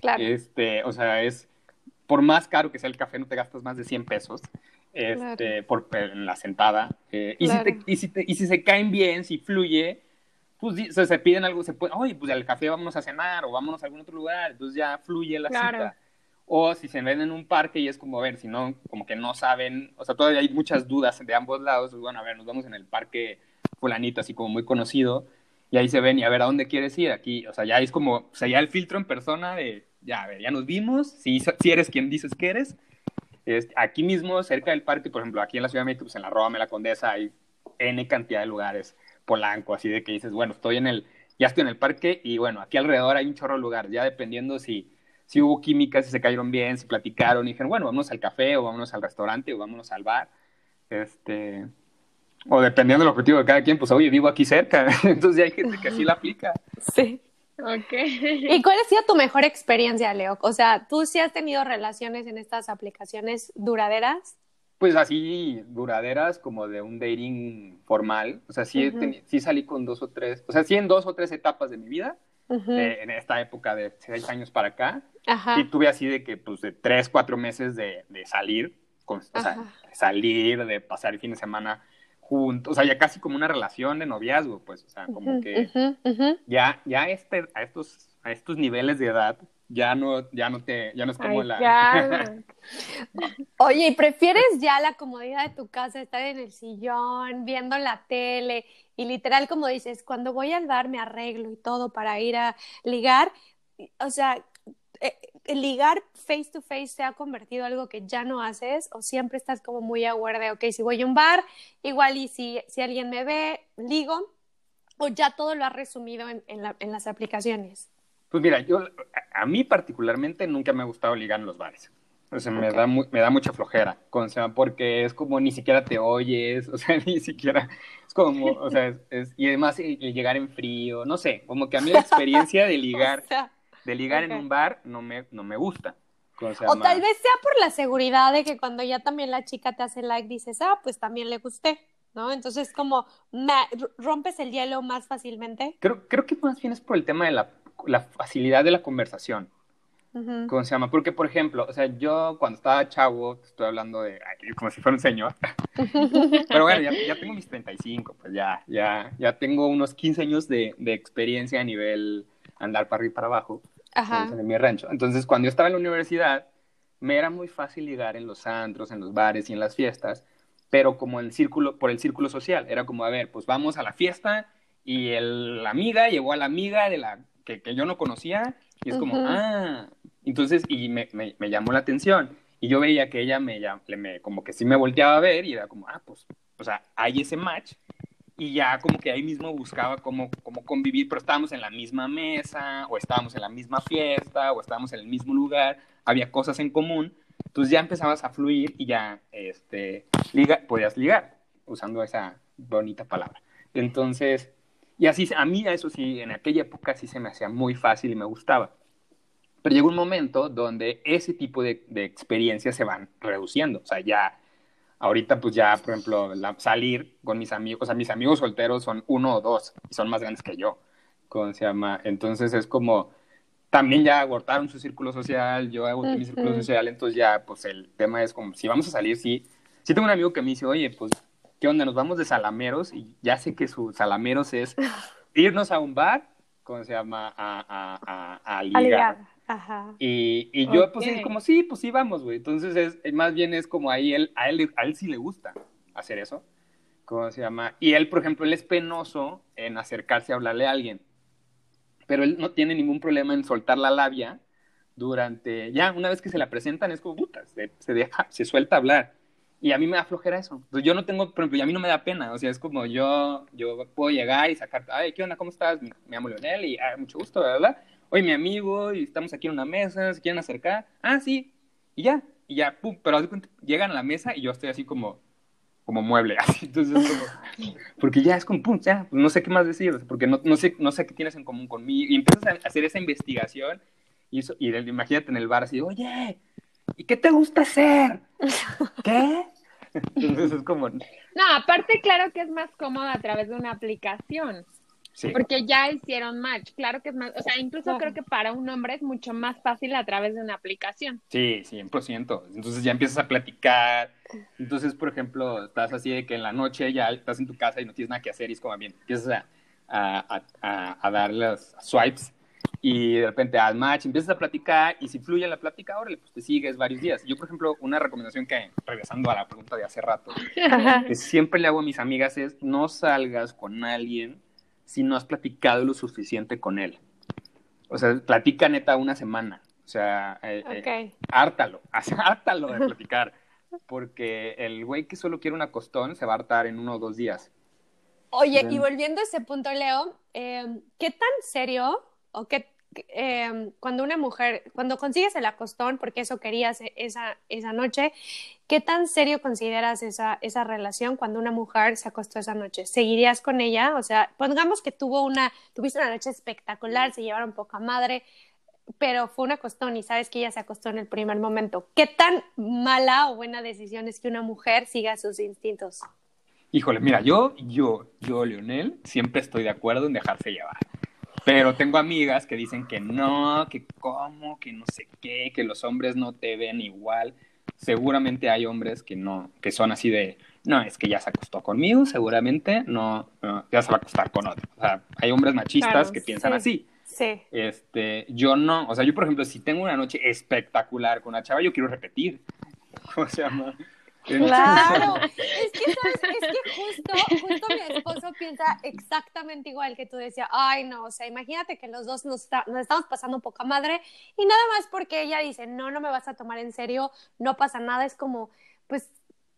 Claro. Este, o sea, es por más caro que sea el café, no te gastas más de 100 pesos este, por, en la sentada. Eh, y, si te, y, si y, si se caen bien, si fluye, pues o sea, se piden algo, se puede, oye, pues al café vamos a cenar o vámonos a algún otro lugar, entonces ya fluye la cita. O si se ven en un parque y es como, a ver, si no, como que no saben, o sea, todavía hay muchas dudas de ambos lados, pues bueno, a ver, nos vamos en el parque fulanito, así como muy conocido, y ahí se ven y a ver, ¿a dónde quieres ir? Aquí, o sea, ya es como, o sea, ya el filtro en persona de, ya, a ver, ya nos vimos, si, si eres quien dices que eres, es, aquí mismo, cerca del parque, por ejemplo, aquí en la Ciudad de México, pues en la Roma, en la Condesa, hay N cantidad de lugares, Polanco, así de que dices, bueno, estoy en el, ya estoy en el parque y bueno, aquí alrededor hay un chorro de lugares, ya dependiendo si si hubo química, si se cayeron bien, si platicaron y dijeron, bueno, vámonos al café o vámonos al restaurante o vámonos al bar. Este, o dependiendo del objetivo de cada quien, pues oye, vivo aquí cerca. [laughs] Entonces ya hay gente que así la aplica. Sí. Ok. ¿Y cuál ha sido tu mejor experiencia, Leo? O sea, ¿tú sí has tenido relaciones en estas aplicaciones duraderas? Pues así, duraderas, como de un dating formal. O sea, sí, sí salí con dos o tres, o sea, sí en dos o tres etapas de mi vida, en esta época de seis años para acá. Y tuve así de que, pues, de tres, cuatro meses de, de salir, con, o sea, de salir, de pasar el fin de semana juntos, o sea, ya casi como una relación de noviazgo, pues, o sea, como que ya, ya este, a estos, a estos niveles de edad, ya no, ya no te, ya no es como la... [laughs] Oye, ¿y prefieres ya la comodidad de tu casa, estar en el sillón, viendo la tele, y literal, como dices, cuando voy al bar me arreglo y todo para ir a ligar, o sea, ligar face to face se ha convertido en algo que ya no haces o siempre estás como muy aware de, ok, si voy a un bar, igual y si, si alguien me ve, ligo, o ya todo lo has resumido en, en, las aplicaciones? Pues mira, yo, a mí particularmente nunca me ha gustado ligar en los bares. O sea, me, da me da mucha flojera, porque es como ni siquiera te oyes, [laughs] o sea, ni siquiera, es como, o sea, es, y además el, llegar en frío, no sé, como que a mí la experiencia de [laughs] ligar de ligar en un bar no me, no me gusta. O tal vez sea por la seguridad de que cuando ya también la chica te hace like dices, ah, pues también le gusté, ¿no? Entonces como rompes el hielo más fácilmente. Creo, creo que más bien es por el tema de la, la facilidad de la conversación. ¿Cómo se llama? Porque, por ejemplo, o sea, yo cuando estaba chavo, estoy hablando de, como si fuera un señor, [laughs] pero bueno, ya, ya, tengo mis 35, pues ya, ya, ya tengo unos 15 años de, de experiencia a nivel andar para arriba y para abajo en mi rancho. Entonces, cuando yo estaba en la universidad, me era muy fácil ligar en los antros, en los bares y en las fiestas, pero como el círculo, por el círculo social. Era como, a ver, pues vamos a la fiesta y el, la amiga llevó a la amiga de la que, que yo no conocía y es como, ah, entonces, y me, me, me, llamó la atención. Y yo veía que ella me, me, como que sí me volteaba a ver y era como, ah, pues, o sea, hay ese match y ya como que ahí mismo buscaba cómo, cómo convivir, pero estábamos en la misma mesa, o estábamos en la misma fiesta, o estábamos en el mismo lugar, había cosas en común, entonces ya empezabas a fluir y ya este, liga, podías ligar, usando esa bonita palabra. Entonces, y así, a mí eso sí, en aquella época sí se me hacía muy fácil y me gustaba. Pero llegó un momento donde ese tipo de, de experiencias se van reduciendo, o sea, ya Ahorita, pues ya, por ejemplo, salir con mis amigos, o sea, mis amigos solteros son uno o dos y son más grandes que yo, ¿cómo se llama? Entonces es como, también ya agotaron su círculo social, yo hago mi círculo social, entonces ya, pues el tema es como, si vamos a salir, sí. Sí tengo un amigo que me dice, oye, pues, ¿qué onda? Nos vamos de salameros y ya sé que su salameros es [laughs] irnos a un bar, ¿cómo se llama? A, a, a, a ligar. Ajá. Y, y yo, pues, es como, sí, pues sí, vamos, güey. Entonces, es, más bien es como ahí, él, a, él, a él sí le gusta hacer eso. ¿Cómo se llama? Y él, por ejemplo, él es penoso en acercarse a hablarle a alguien. Pero él no tiene ningún problema en soltar la labia durante, ya, una vez que se la presentan, es como, puta, se, se deja, se suelta a hablar. Y a mí me da flojera eso. Entonces, yo no tengo, por ejemplo, y a mí no me da pena. O sea, es como yo, yo puedo llegar y sacar, ay, ¿qué onda? ¿Cómo estás? Me, llamo Leonel y, ay, mucho gusto, ¿verdad? Oye, mi amigo, y estamos aquí en una mesa, ¿se quieren acercar? Ah, sí, y ya, y ya, pum, pero llegan a la mesa y yo estoy así como, como mueble, [laughs] así, entonces, como, porque ya es como, pum, ya, no sé qué más decir, porque no, no, sé, no sé qué tienes en común conmigo, y empiezas a hacer esa investigación, y, eso, y imagínate en el bar así, oye, ¿y qué te gusta hacer? [laughs] ¿Qué? Entonces es como... No, aparte claro que es más cómodo a través de una aplicación. Sí. Porque ya hicieron match. Claro que es más, o sea, incluso Claro. creo que para un hombre es mucho más fácil a través de una aplicación. Sí, 100%. Entonces ya empiezas a platicar. Entonces, por ejemplo, estás así de que en la noche ya estás en tu casa y no tienes nada que hacer y es como bien, empiezas a, a, a, a dar los swipes y de repente al match empiezas a platicar y si fluye la plática, órale, pues te sigues varios días. Yo, por ejemplo, una recomendación que, regresando a la pregunta de hace rato, [laughs] que siempre le hago a mis amigas es no salgas con alguien si no has platicado lo suficiente con él. O sea, platica neta una semana. O sea, eh, eh, Ok. hártalo, [laughs] hártalo de [laughs] platicar. Porque el güey que solo quiere una costón se va a hartar en uno o dos días. Oye, Bien. y volviendo a ese punto, Leo, eh, ¿qué tan serio o qué eh, cuando una mujer, cuando consigues el acostón, porque eso querías e- esa, esa noche, ¿qué tan serio consideras esa, esa relación cuando una mujer se acostó esa noche? ¿Seguirías con ella? O sea, pongamos que tuvo una, tuviste una noche espectacular, se llevaron poca madre, pero fue un acostón y sabes que ella se acostó en el primer momento. ¿Qué tan mala o buena decisión es que una mujer siga sus instintos? Híjole, mira, yo, yo, yo, Leonel, siempre estoy de acuerdo en dejarse llevar. Pero tengo amigas que dicen que no, que cómo, que no sé qué, que los hombres no te ven igual. Seguramente hay hombres que no, que son así de, no, es que ya se acostó conmigo, seguramente no, no, ya se va a acostar con otro. O sea, hay hombres machistas Claro, que piensan sí. así. Sí. Este, yo no, o sea, yo por ejemplo, si tengo una noche espectacular con una chava, yo quiero repetir. [laughs] O sea, no. Claro, es que, ¿sabes? es que justo, justo mi esposo piensa exactamente igual que tú. Decía, ay no, o sea, imagínate que los dos nos, estamos pasando poca madre y nada más porque ella dice, no, no me vas a tomar en serio, no pasa nada, es como, pues,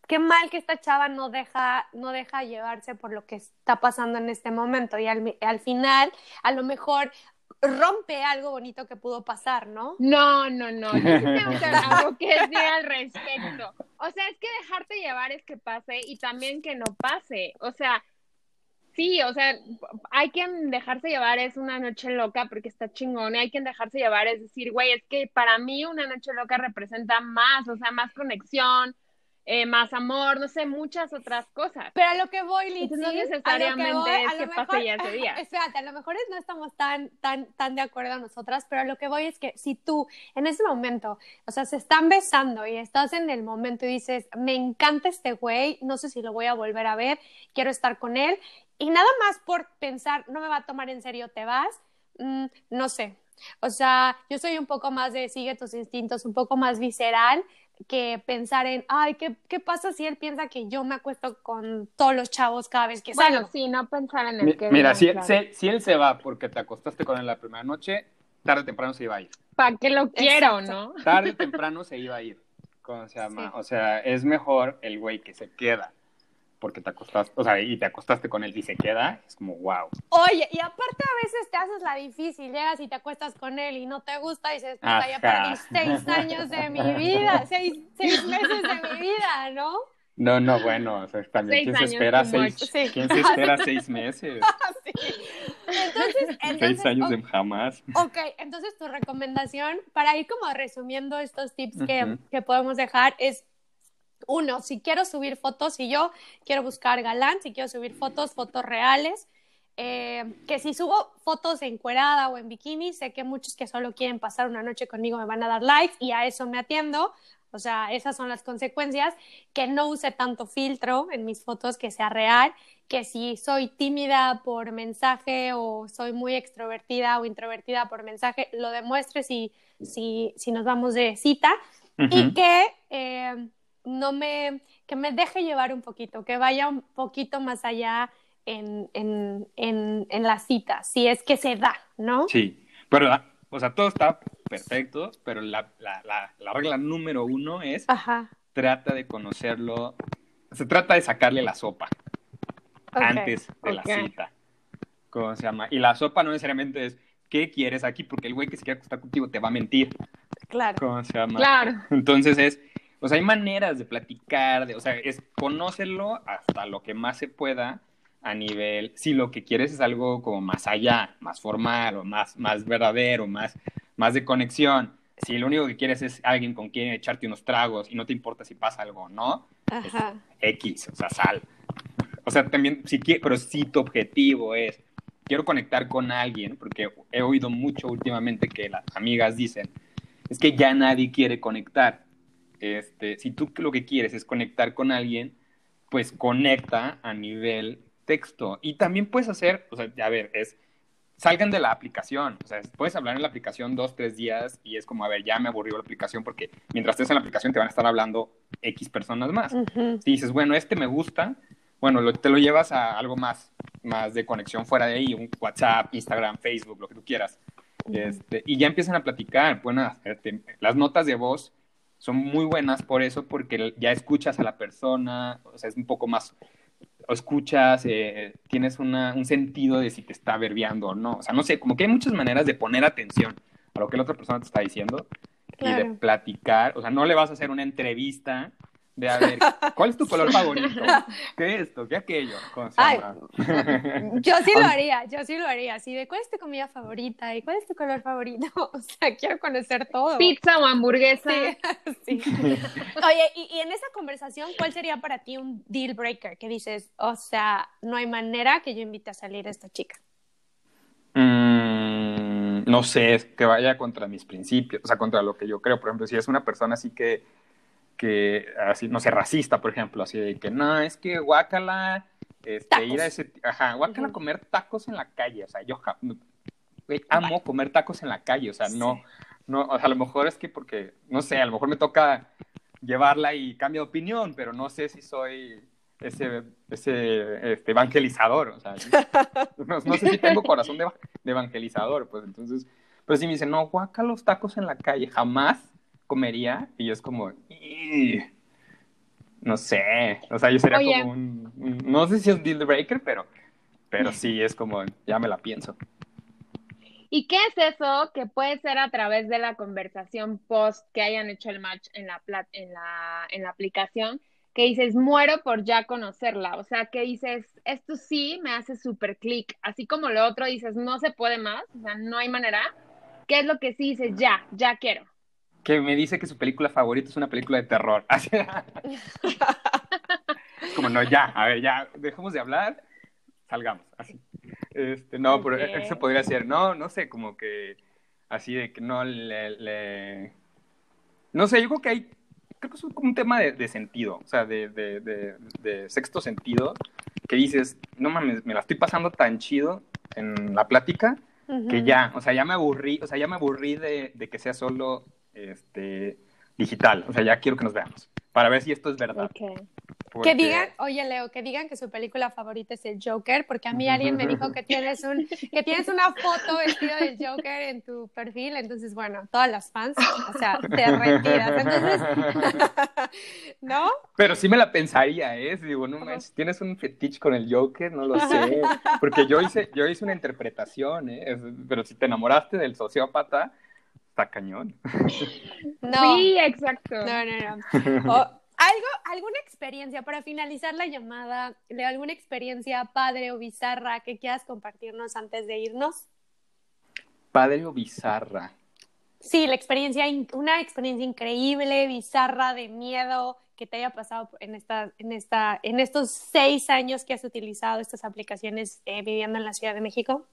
qué mal que esta chava no deja, no deja llevarse por lo que está pasando en este momento. Y al final, a lo mejor rompe algo bonito que pudo pasar, ¿no? No, no, no. Algo [laughs] que decir al respecto. O sea, es que dejarte llevar es que pase y también que no pase. O sea, sí, o sea, hay quien dejarse llevar es una noche loca porque está chingón. Y hay quien dejarse llevar es decir, güey, es que para mí una noche loca representa más, o sea, más conexión, eh, más amor, no sé, muchas otras cosas. Pero a lo que voy, Entonces, no a necesariamente voy, es a que pase ya ese día. Espérate, a lo mejor no estamos tan, tan, tan de acuerdo nosotras, pero a lo que voy es que si tú en ese momento, o sea, se están besando y estás en el momento y dices, me encanta este güey, no sé si lo voy a volver a ver, quiero estar con él, y nada más por pensar, no me va a tomar en serio, te vas, mm, no sé. O sea, yo soy un poco más de sigue tus instintos, un poco más visceral que pensar en, ay, ¿qué, qué pasa si él piensa que yo me acuesto con todos los chavos cada vez que salgo? Bueno, sí, no pensar en el Mi- que Mira, si, claro. si- si él se va porque te acostaste con él la primera noche, tarde o temprano se iba a ir. ¿Para qué lo quiero, Exacto. no? Tarde o temprano se iba a ir. ¿Cómo se llama? Sí. O sea, es mejor el güey que se queda porque te acostaste, o sea, y te acostaste con él y se queda, es como wow. Oye, y aparte a veces te haces la difícil, llegas y te acuestas con él y no te gusta y dices, puta, ya perdí seis años de mi vida, seis, seis meses de mi vida, ¿no? No, no, bueno, o sea, también Seis quién se espera seis. Sí. quién se espera [laughs] seis meses, [laughs] Entonces, entonces seis años o- de jamás. Ok, entonces tu recomendación para ir como resumiendo estos tips que, que podemos dejar es uno, si quiero subir fotos, si yo quiero buscar galán, si quiero subir fotos, fotos reales, eh, que si subo fotos encuerada o en bikini, sé que muchos que solo quieren pasar una noche conmigo me van a dar likes y a eso me atiendo. O sea, esas son las consecuencias, que no use tanto filtro en mis fotos, que sea real, que si soy tímida por mensaje o soy muy extrovertida o introvertida por mensaje, lo demuestre si, si, si nos vamos de cita. Y que eh, no me, que me deje llevar un poquito, que vaya un poquito más allá en, en, en, en la cita, si es que se da, ¿no? Sí, pero, la- o sea, todo está perfecto, pero la, la, la, la regla número uno es Ajá. trata de conocerlo, se trata de sacarle la sopa antes de la cita. ¿Cómo se llama? Y la sopa no necesariamente es ¿qué quieres aquí? Porque el güey que se quiere acostar contigo te va a mentir. Claro. ¿Cómo se llama? Claro. Entonces es O sea, hay maneras de platicar, de, o sea, es conocerlo hasta lo que más se pueda a nivel, si lo que quieres es algo como más allá, más formal o más, más verdadero, más, más de conexión. Si lo único que quieres es alguien con quien echarte unos tragos y no te importa si pasa algo o no, pues, Ajá. X, o sea, sal. O sea, también, si quie- pero si tu objetivo es, quiero conectar con alguien, porque he oído mucho últimamente que las amigas dicen, es que ya nadie quiere conectar. Este, si tú lo que quieres es conectar con alguien, pues conecta a nivel texto. Y también puedes hacer, o sea, a ver, es, salgan de la aplicación. O sea, puedes hablar en la aplicación dos, tres días y es como, a ver, ya me aburrió la aplicación porque mientras estés en la aplicación te van a estar hablando X personas más. Ujú. Si dices, bueno, este me gusta, bueno, lo- te lo llevas a algo más, más de conexión fuera de ahí, un WhatsApp, Instagram, Facebook, lo que tú quieras. Este, y ya empiezan a platicar, pueden hacerte- las notas de voz son muy buenas por eso, porque ya escuchas a la persona, o sea, es un poco más, o escuchas, eh, tienes una, un sentido de si te está verbiando o no. O sea, no sé, como que hay muchas maneras de poner atención a lo que la otra persona te está diciendo y de platicar. O sea, no le vas a hacer una entrevista de a ver, ¿cuál es tu color favorito? [laughs] ¿Qué esto? ¿Qué aquello? Con Ay. [laughs] Yo sí lo haría, yo sí lo haría. Así de cuál es tu comida favorita y cuál es tu color favorito. [laughs] O sea, quiero conocer todo. Pizza o hamburguesa. Sí, sí. Oye, y, y en esa conversación, ¿cuál sería para ti un deal breaker? Que dices, o sea, no hay manera que yo invite a salir a esta chica. Mm, no sé, es que vaya contra mis principios, o sea, contra lo que yo creo. Por ejemplo, si es una persona así que, que así, no sé, racista, por ejemplo, así de que no, es que guácala, este, Tacos. ir a ese, ajá, guácala comer tacos en la calle, o sea, yo amo comer tacos en la calle, o sea, no, no, o sea, a lo mejor es que porque, no sé, a lo mejor me toca llevarla y cambio de opinión, pero no sé si soy ese, ese este, evangelizador, o sea, [laughs] no, no sé si tengo corazón de, eva- de evangelizador, pues entonces, pero si me dicen, no, guaca los tacos en la calle, jamás comería, y es como, "Ih". no sé, o sea, yo sería Oye. como un, un- no sé si es deal breaker, pero, pero sí es como, ya me la pienso. ¿Y qué es eso que puede ser a través de la conversación post que hayan hecho el match en la, en la, en la aplicación? Que dices, muero por ya conocerla. O sea, que dices, esto sí me hace súper clic. Así como lo otro dices, no se puede más. O sea, no hay manera. ¿Qué es lo que sí dices, ya, ya quiero? Que me dice que su película favorita es una película de terror. [laughs] Como no, ya, a ver, ya, dejemos de hablar, salgamos, así. Este, no, pero eso podría ser, no, no sé, como que así de que no le, le- no sé, yo creo que hay, creo que es un, como un tema de, de sentido, o sea, de, de, sexto sentido, que dices, no mames, me la estoy pasando tan chido en la plática que ya, o sea, ya me aburrí, o sea, ya me aburrí de, de que sea solo este digital, o sea, ya quiero que nos veamos para ver si esto es verdad. Que porque- digan, oye Leo, que digan que su película favorita es el Joker, porque a mí alguien me dijo que tienes un, que tienes una foto vestido del Joker en tu perfil, entonces bueno, todas las fans, o sea, derretidas. Entonces, [laughs] ¿no? Pero sí me la pensaría, ¿eh? Si Digo, no manches, tienes un fetiche con el Joker, no lo sé. [laughs] Porque yo hice, yo hice una interpretación, ¿eh? Es- Pero si te enamoraste del sociópata, está cañón. [laughs] No. Sí, exacto. No, no, no. [laughs] O, algo, alguna experiencia para finalizar la llamada, Leo, alguna experiencia padre o bizarra que quieras compartirnos antes de irnos. Padre o bizarra. Sí, la experiencia, una experiencia increíble, bizarra, de miedo que te haya pasado en esta, en esta, en estos seis años que has utilizado estas aplicaciones eh, viviendo en la Ciudad de México.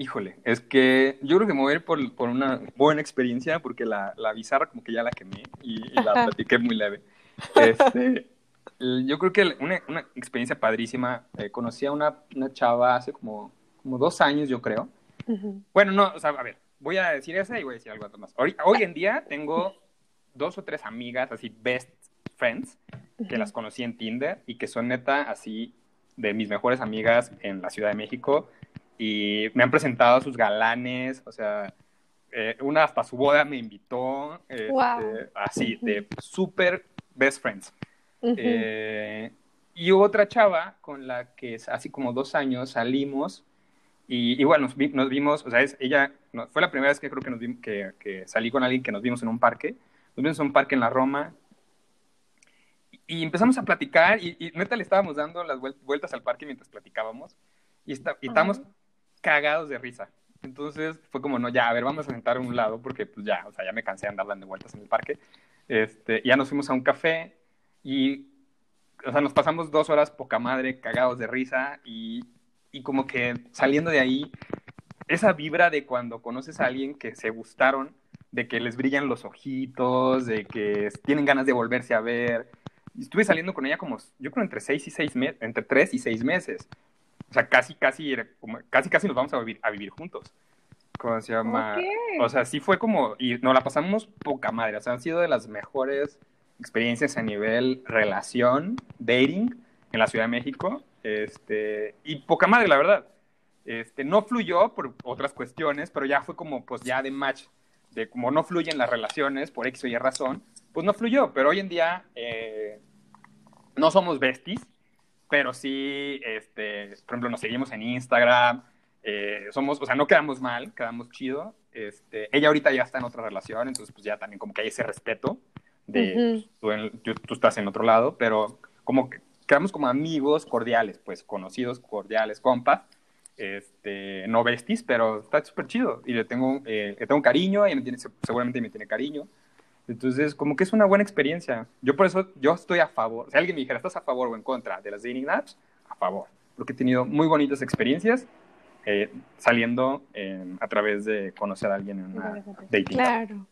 Híjole, es que yo creo que me voy a ir por, por una buena experiencia porque la, la bizarra como que ya la quemé y, y la platiqué muy leve. Este, yo creo que una, una experiencia padrísima. eh, conocí a una, una chava hace como, como dos años, yo creo. Bueno, no, o sea, a ver, voy a decir esa y voy a decir algo más. Hoy, hoy en día tengo dos o tres amigas así, best friends, que las conocí en Tinder y que son neta así de mis mejores amigas en la Ciudad de México y me han presentado a sus galanes, o sea, eh, una hasta su boda me invitó, este, Wow. así, de super best friends. Ujú. Eh, y hubo otra chava con la que hace como dos años salimos y, y bueno, nos, vi- nos vimos, o sea, es, ella no, fue la primera vez que creo que, nos vim- que, que salí con alguien que nos vimos en un parque. Nos vimos en un parque en la Roma y empezamos a platicar y, y, neta le estábamos dando las vueltas al parque mientras platicábamos y, está, y estábamos cagados de risa. Entonces fue como, no, ya, a ver, vamos a sentar a un lado porque pues ya, o sea, ya me cansé de andar dando vueltas en el parque. Este, ya nos fuimos a un café y, o sea, nos pasamos dos horas poca madre, cagados de risa y, y como que saliendo de ahí, esa vibra de cuando conoces a alguien que se gustaron, de que les brillan los ojitos, de que tienen ganas de volverse a ver. Estuve saliendo con ella como, yo creo, entre seis y seis entre tres y seis meses. O sea, casi, casi, casi, casi nos vamos a vivir, a vivir juntos. ¿Cómo se llama? O sea, sí fue como, y nos la pasamos poca madre. O sea, han sido de las mejores experiencias a nivel relación, dating en la Ciudad de México. Este, y poca madre, la verdad. Este, no fluyó por otras cuestiones, pero ya fue como, pues ya de match, de como no fluyen las relaciones por X o Y razón, pues no fluyó. Pero hoy en día eh, no somos besties, pero sí, este, por ejemplo, nos seguimos en Instagram, eh, somos, o sea, no quedamos mal, quedamos chido. Este, ella ahorita ya está en otra relación, entonces pues ya también como que hay ese respeto de pues, tú, tú, estás en otro lado, pero como que quedamos como amigos cordiales, pues conocidos, cordiales, compas, este, no besties, pero está súper chido y le tengo, eh, le tengo cariño, ella me tiene, seguramente me tiene cariño. Entonces, como que es una buena experiencia. Yo por eso, yo estoy a favor. Si alguien me dijera, ¿estás a favor o en contra de las dating apps? A favor. Porque he tenido muy bonitas experiencias eh, saliendo a través de conocer a alguien en una dating Claro.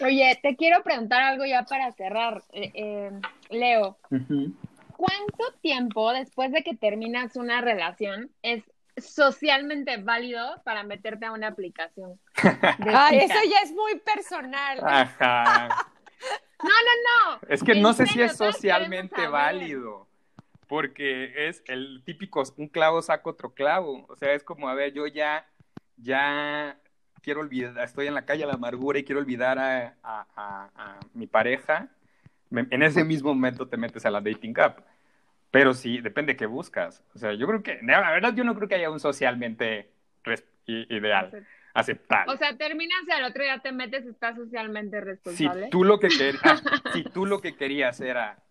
Oye, te quiero preguntar algo ya para cerrar, eh, eh, Leo. ¿Cuánto tiempo después de que terminas una relación es socialmente válido para meterte a una aplicación. [laughs] Ay, eso ya es muy personal. Ajá. [laughs] no, no, no. Es que no sé si es socialmente válido. Porque es el típico, un clavo saca otro clavo. O sea, es como, a ver, yo ya, ya quiero olvidar, estoy en la calle a la amargura y quiero olvidar a, a mi pareja. En ese mismo momento te metes a la dating app. Pero sí, depende de qué buscas. O sea, yo creo que, la verdad, yo no creo que haya un socialmente ideal, aceptable. O sea, terminas y al otro día te metes, estás socialmente responsable. Si tú lo que, querías, [laughs] si tú lo que querías era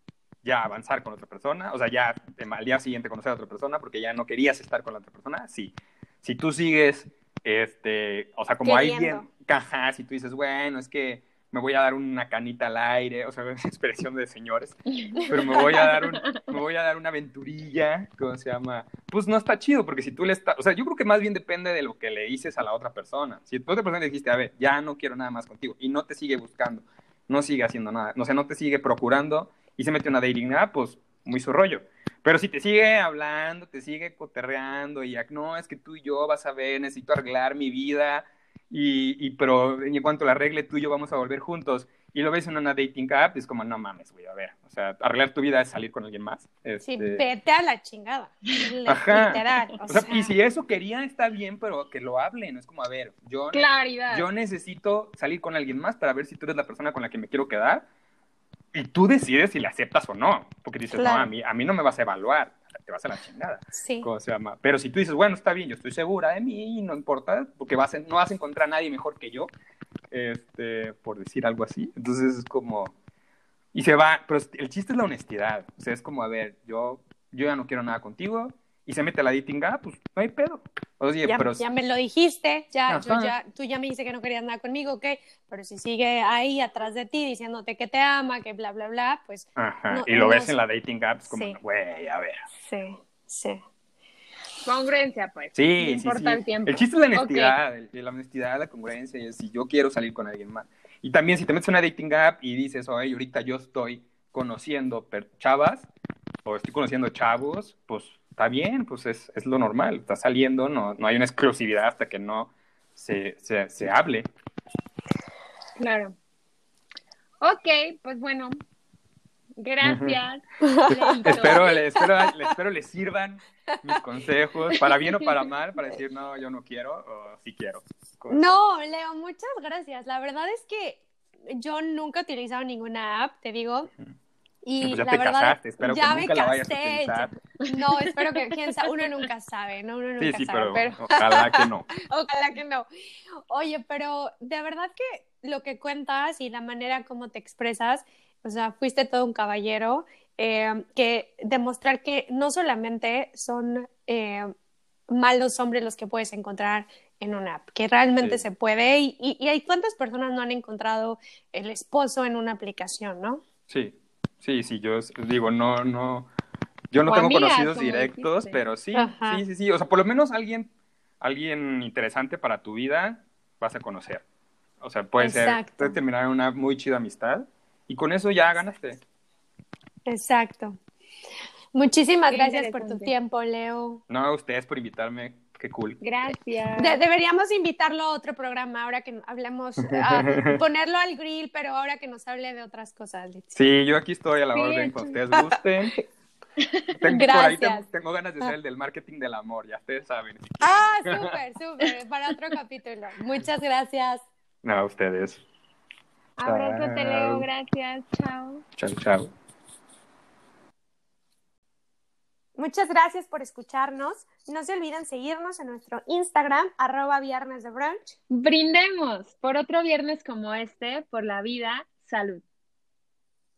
ya avanzar con otra persona, o sea, ya al día siguiente conocer a otra persona porque ya no querías estar con la otra persona, sí. Si tú sigues, este, o sea, como alguien, caja, si tú dices, bueno, es que me voy a dar una canita al aire, o sea, es [laughs] expresión de señores, [laughs] pero me voy a dar, un, me voy a dar una aventurilla, ¿cómo se llama? Pues no está chido, porque si tú le estás, o sea, yo creo que más bien depende de lo que le dices a la otra persona. Si tú a otra persona le dijiste, a ver, ya no quiero nada más contigo, y no te sigue buscando, no sigue haciendo nada, o sea, no te sigue procurando, y se mete una dating app, pues muy su rollo. Pero si te sigue hablando, te sigue coterreando, y ya, no, es que tú y yo vas a ver, necesito arreglar mi vida, y, y, pero en cuanto la arregle tú y yo vamos a volver juntos y lo ves en una dating app, es como, no mames, güey, a ver, o sea, arreglar tu vida es salir con alguien más. Sí, este vete a la chingada. [laughs] Ajá. Literal. O, sea, y si eso quería, está bien, pero que lo hablen, es como, a ver, yo, Claridad. yo necesito salir con alguien más para ver si tú eres la persona con la que me quiero quedar y tú decides si le aceptas o no, porque dices, no, a mí, a mí no me vas a evaluar te vas a la chingada. Sí. ¿Cómo se llama? Pero si tú dices, bueno, está bien, yo estoy segura de mí, no importa, porque vas no vas a encontrar a nadie mejor que yo, este, por decir algo así. Entonces es como... Y se va, pero el chiste es la honestidad. O sea, es como, a ver, yo, yo ya no quiero nada contigo, y se mete a la dating app, pues no hay pedo. Oye, ya, pero... ya me lo dijiste, ya, yo ya, tú ya me dijiste que no querías nada conmigo, ok, pero si sigue ahí atrás de ti diciéndote que te ama, que bla, bla, bla, pues... Ajá, y lo ves en la dating app, es como, güey, a ver. Sí, sí. Congruencia, pues. Sí, importa sí, el tiempo. El chiste es la honestidad, la honestidad, la congruencia, y es si yo quiero salir con alguien más. Y también si te metes en una dating app y dices, oye, ahorita yo estoy conociendo chavas, o estoy conociendo chavos, pues está bien, pues es, es lo normal, está saliendo, no, no hay una exclusividad hasta que no se, se, se hable. Claro. Ok, pues bueno, gracias. [laughs] espero, le, espero, le, espero les sirvan mis consejos, para bien o para mal, para decir, no, yo no quiero o sí quiero. No, Leo, muchas gracias. La verdad es que yo nunca he utilizado ninguna app, te digo. Y pues ya la te verdad, casaste, espero ya que nunca me la vayas a. No, espero que, quién sabe, uno nunca sabe, ¿no? Uno nunca Sí, sí, sabe, pero, ojalá que no. [laughs] Ojalá que no. Oye, pero de verdad que lo que cuentas y la manera como te expresas O sea, fuiste todo un caballero. Eh, que demostrar que no solamente son eh, malos hombres los que puedes encontrar en una app, que realmente Sí. se puede y, y, y hay cuántas personas no han encontrado el esposo en una aplicación, ¿no? Sí, sí, sí, yo digo, no, no, yo no O tengo amigas, conocidos directos, dijiste. pero sí, Ajá. sí, sí, sí, o sea, por lo menos alguien, alguien interesante para tu vida vas a conocer. O sea, puede ser, Exacto. puede terminar en una muy chida amistad y con eso ya ganaste. Exacto. Muchísimas Qué gracias por tu tiempo, Leo. No a ustedes por invitarme, qué cool. Gracias. De- deberíamos invitarlo a otro programa ahora que hablemos, a [laughs] ponerlo al grill, pero ahora que nos hable de otras cosas. Sí, yo aquí estoy a la Sí, orden, cuando ustedes gusten. [laughs] Tengo, por ahí Gracias. tengo, tengo ganas de ser el del marketing del amor, ya ustedes saben. Ah, [laughs] súper, súper, para otro capítulo. Muchas gracias. No, a ustedes. Abrázate, Leo. Chao. Gracias. Chao. Chao, chao. Muchas gracias por escucharnos. No se olviden seguirnos en nuestro Instagram, arroba viernes de brunch. Brindemos por otro viernes como este, por la vida, salud.